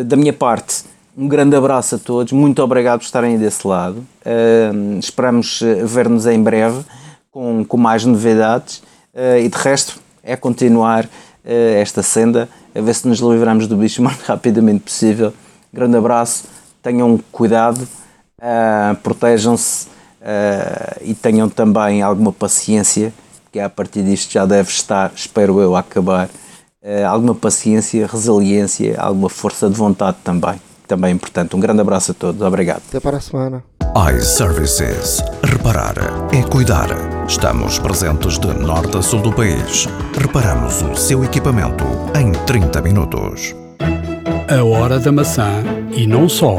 da minha parte, um grande abraço a todos, muito obrigado por estarem desse lado. esperamos ver-nos em breve com, com mais novidades e de resto é continuar esta senda, a ver se nos livramos do bicho o mais rapidamente possível Grande abraço, tenham cuidado, uh, protejam-se uh, e tenham também alguma paciência, que a partir disto já deve estar, espero eu, a acabar. Uh, alguma paciência, resiliência, alguma força de vontade também. Também importante. Um grande abraço a todos. Obrigado. Até para a semana. iServices. Reparar é cuidar. Estamos presentes de norte a sul do país. Reparamos o seu equipamento em 30 minutos. A Hora da Maçã e não só.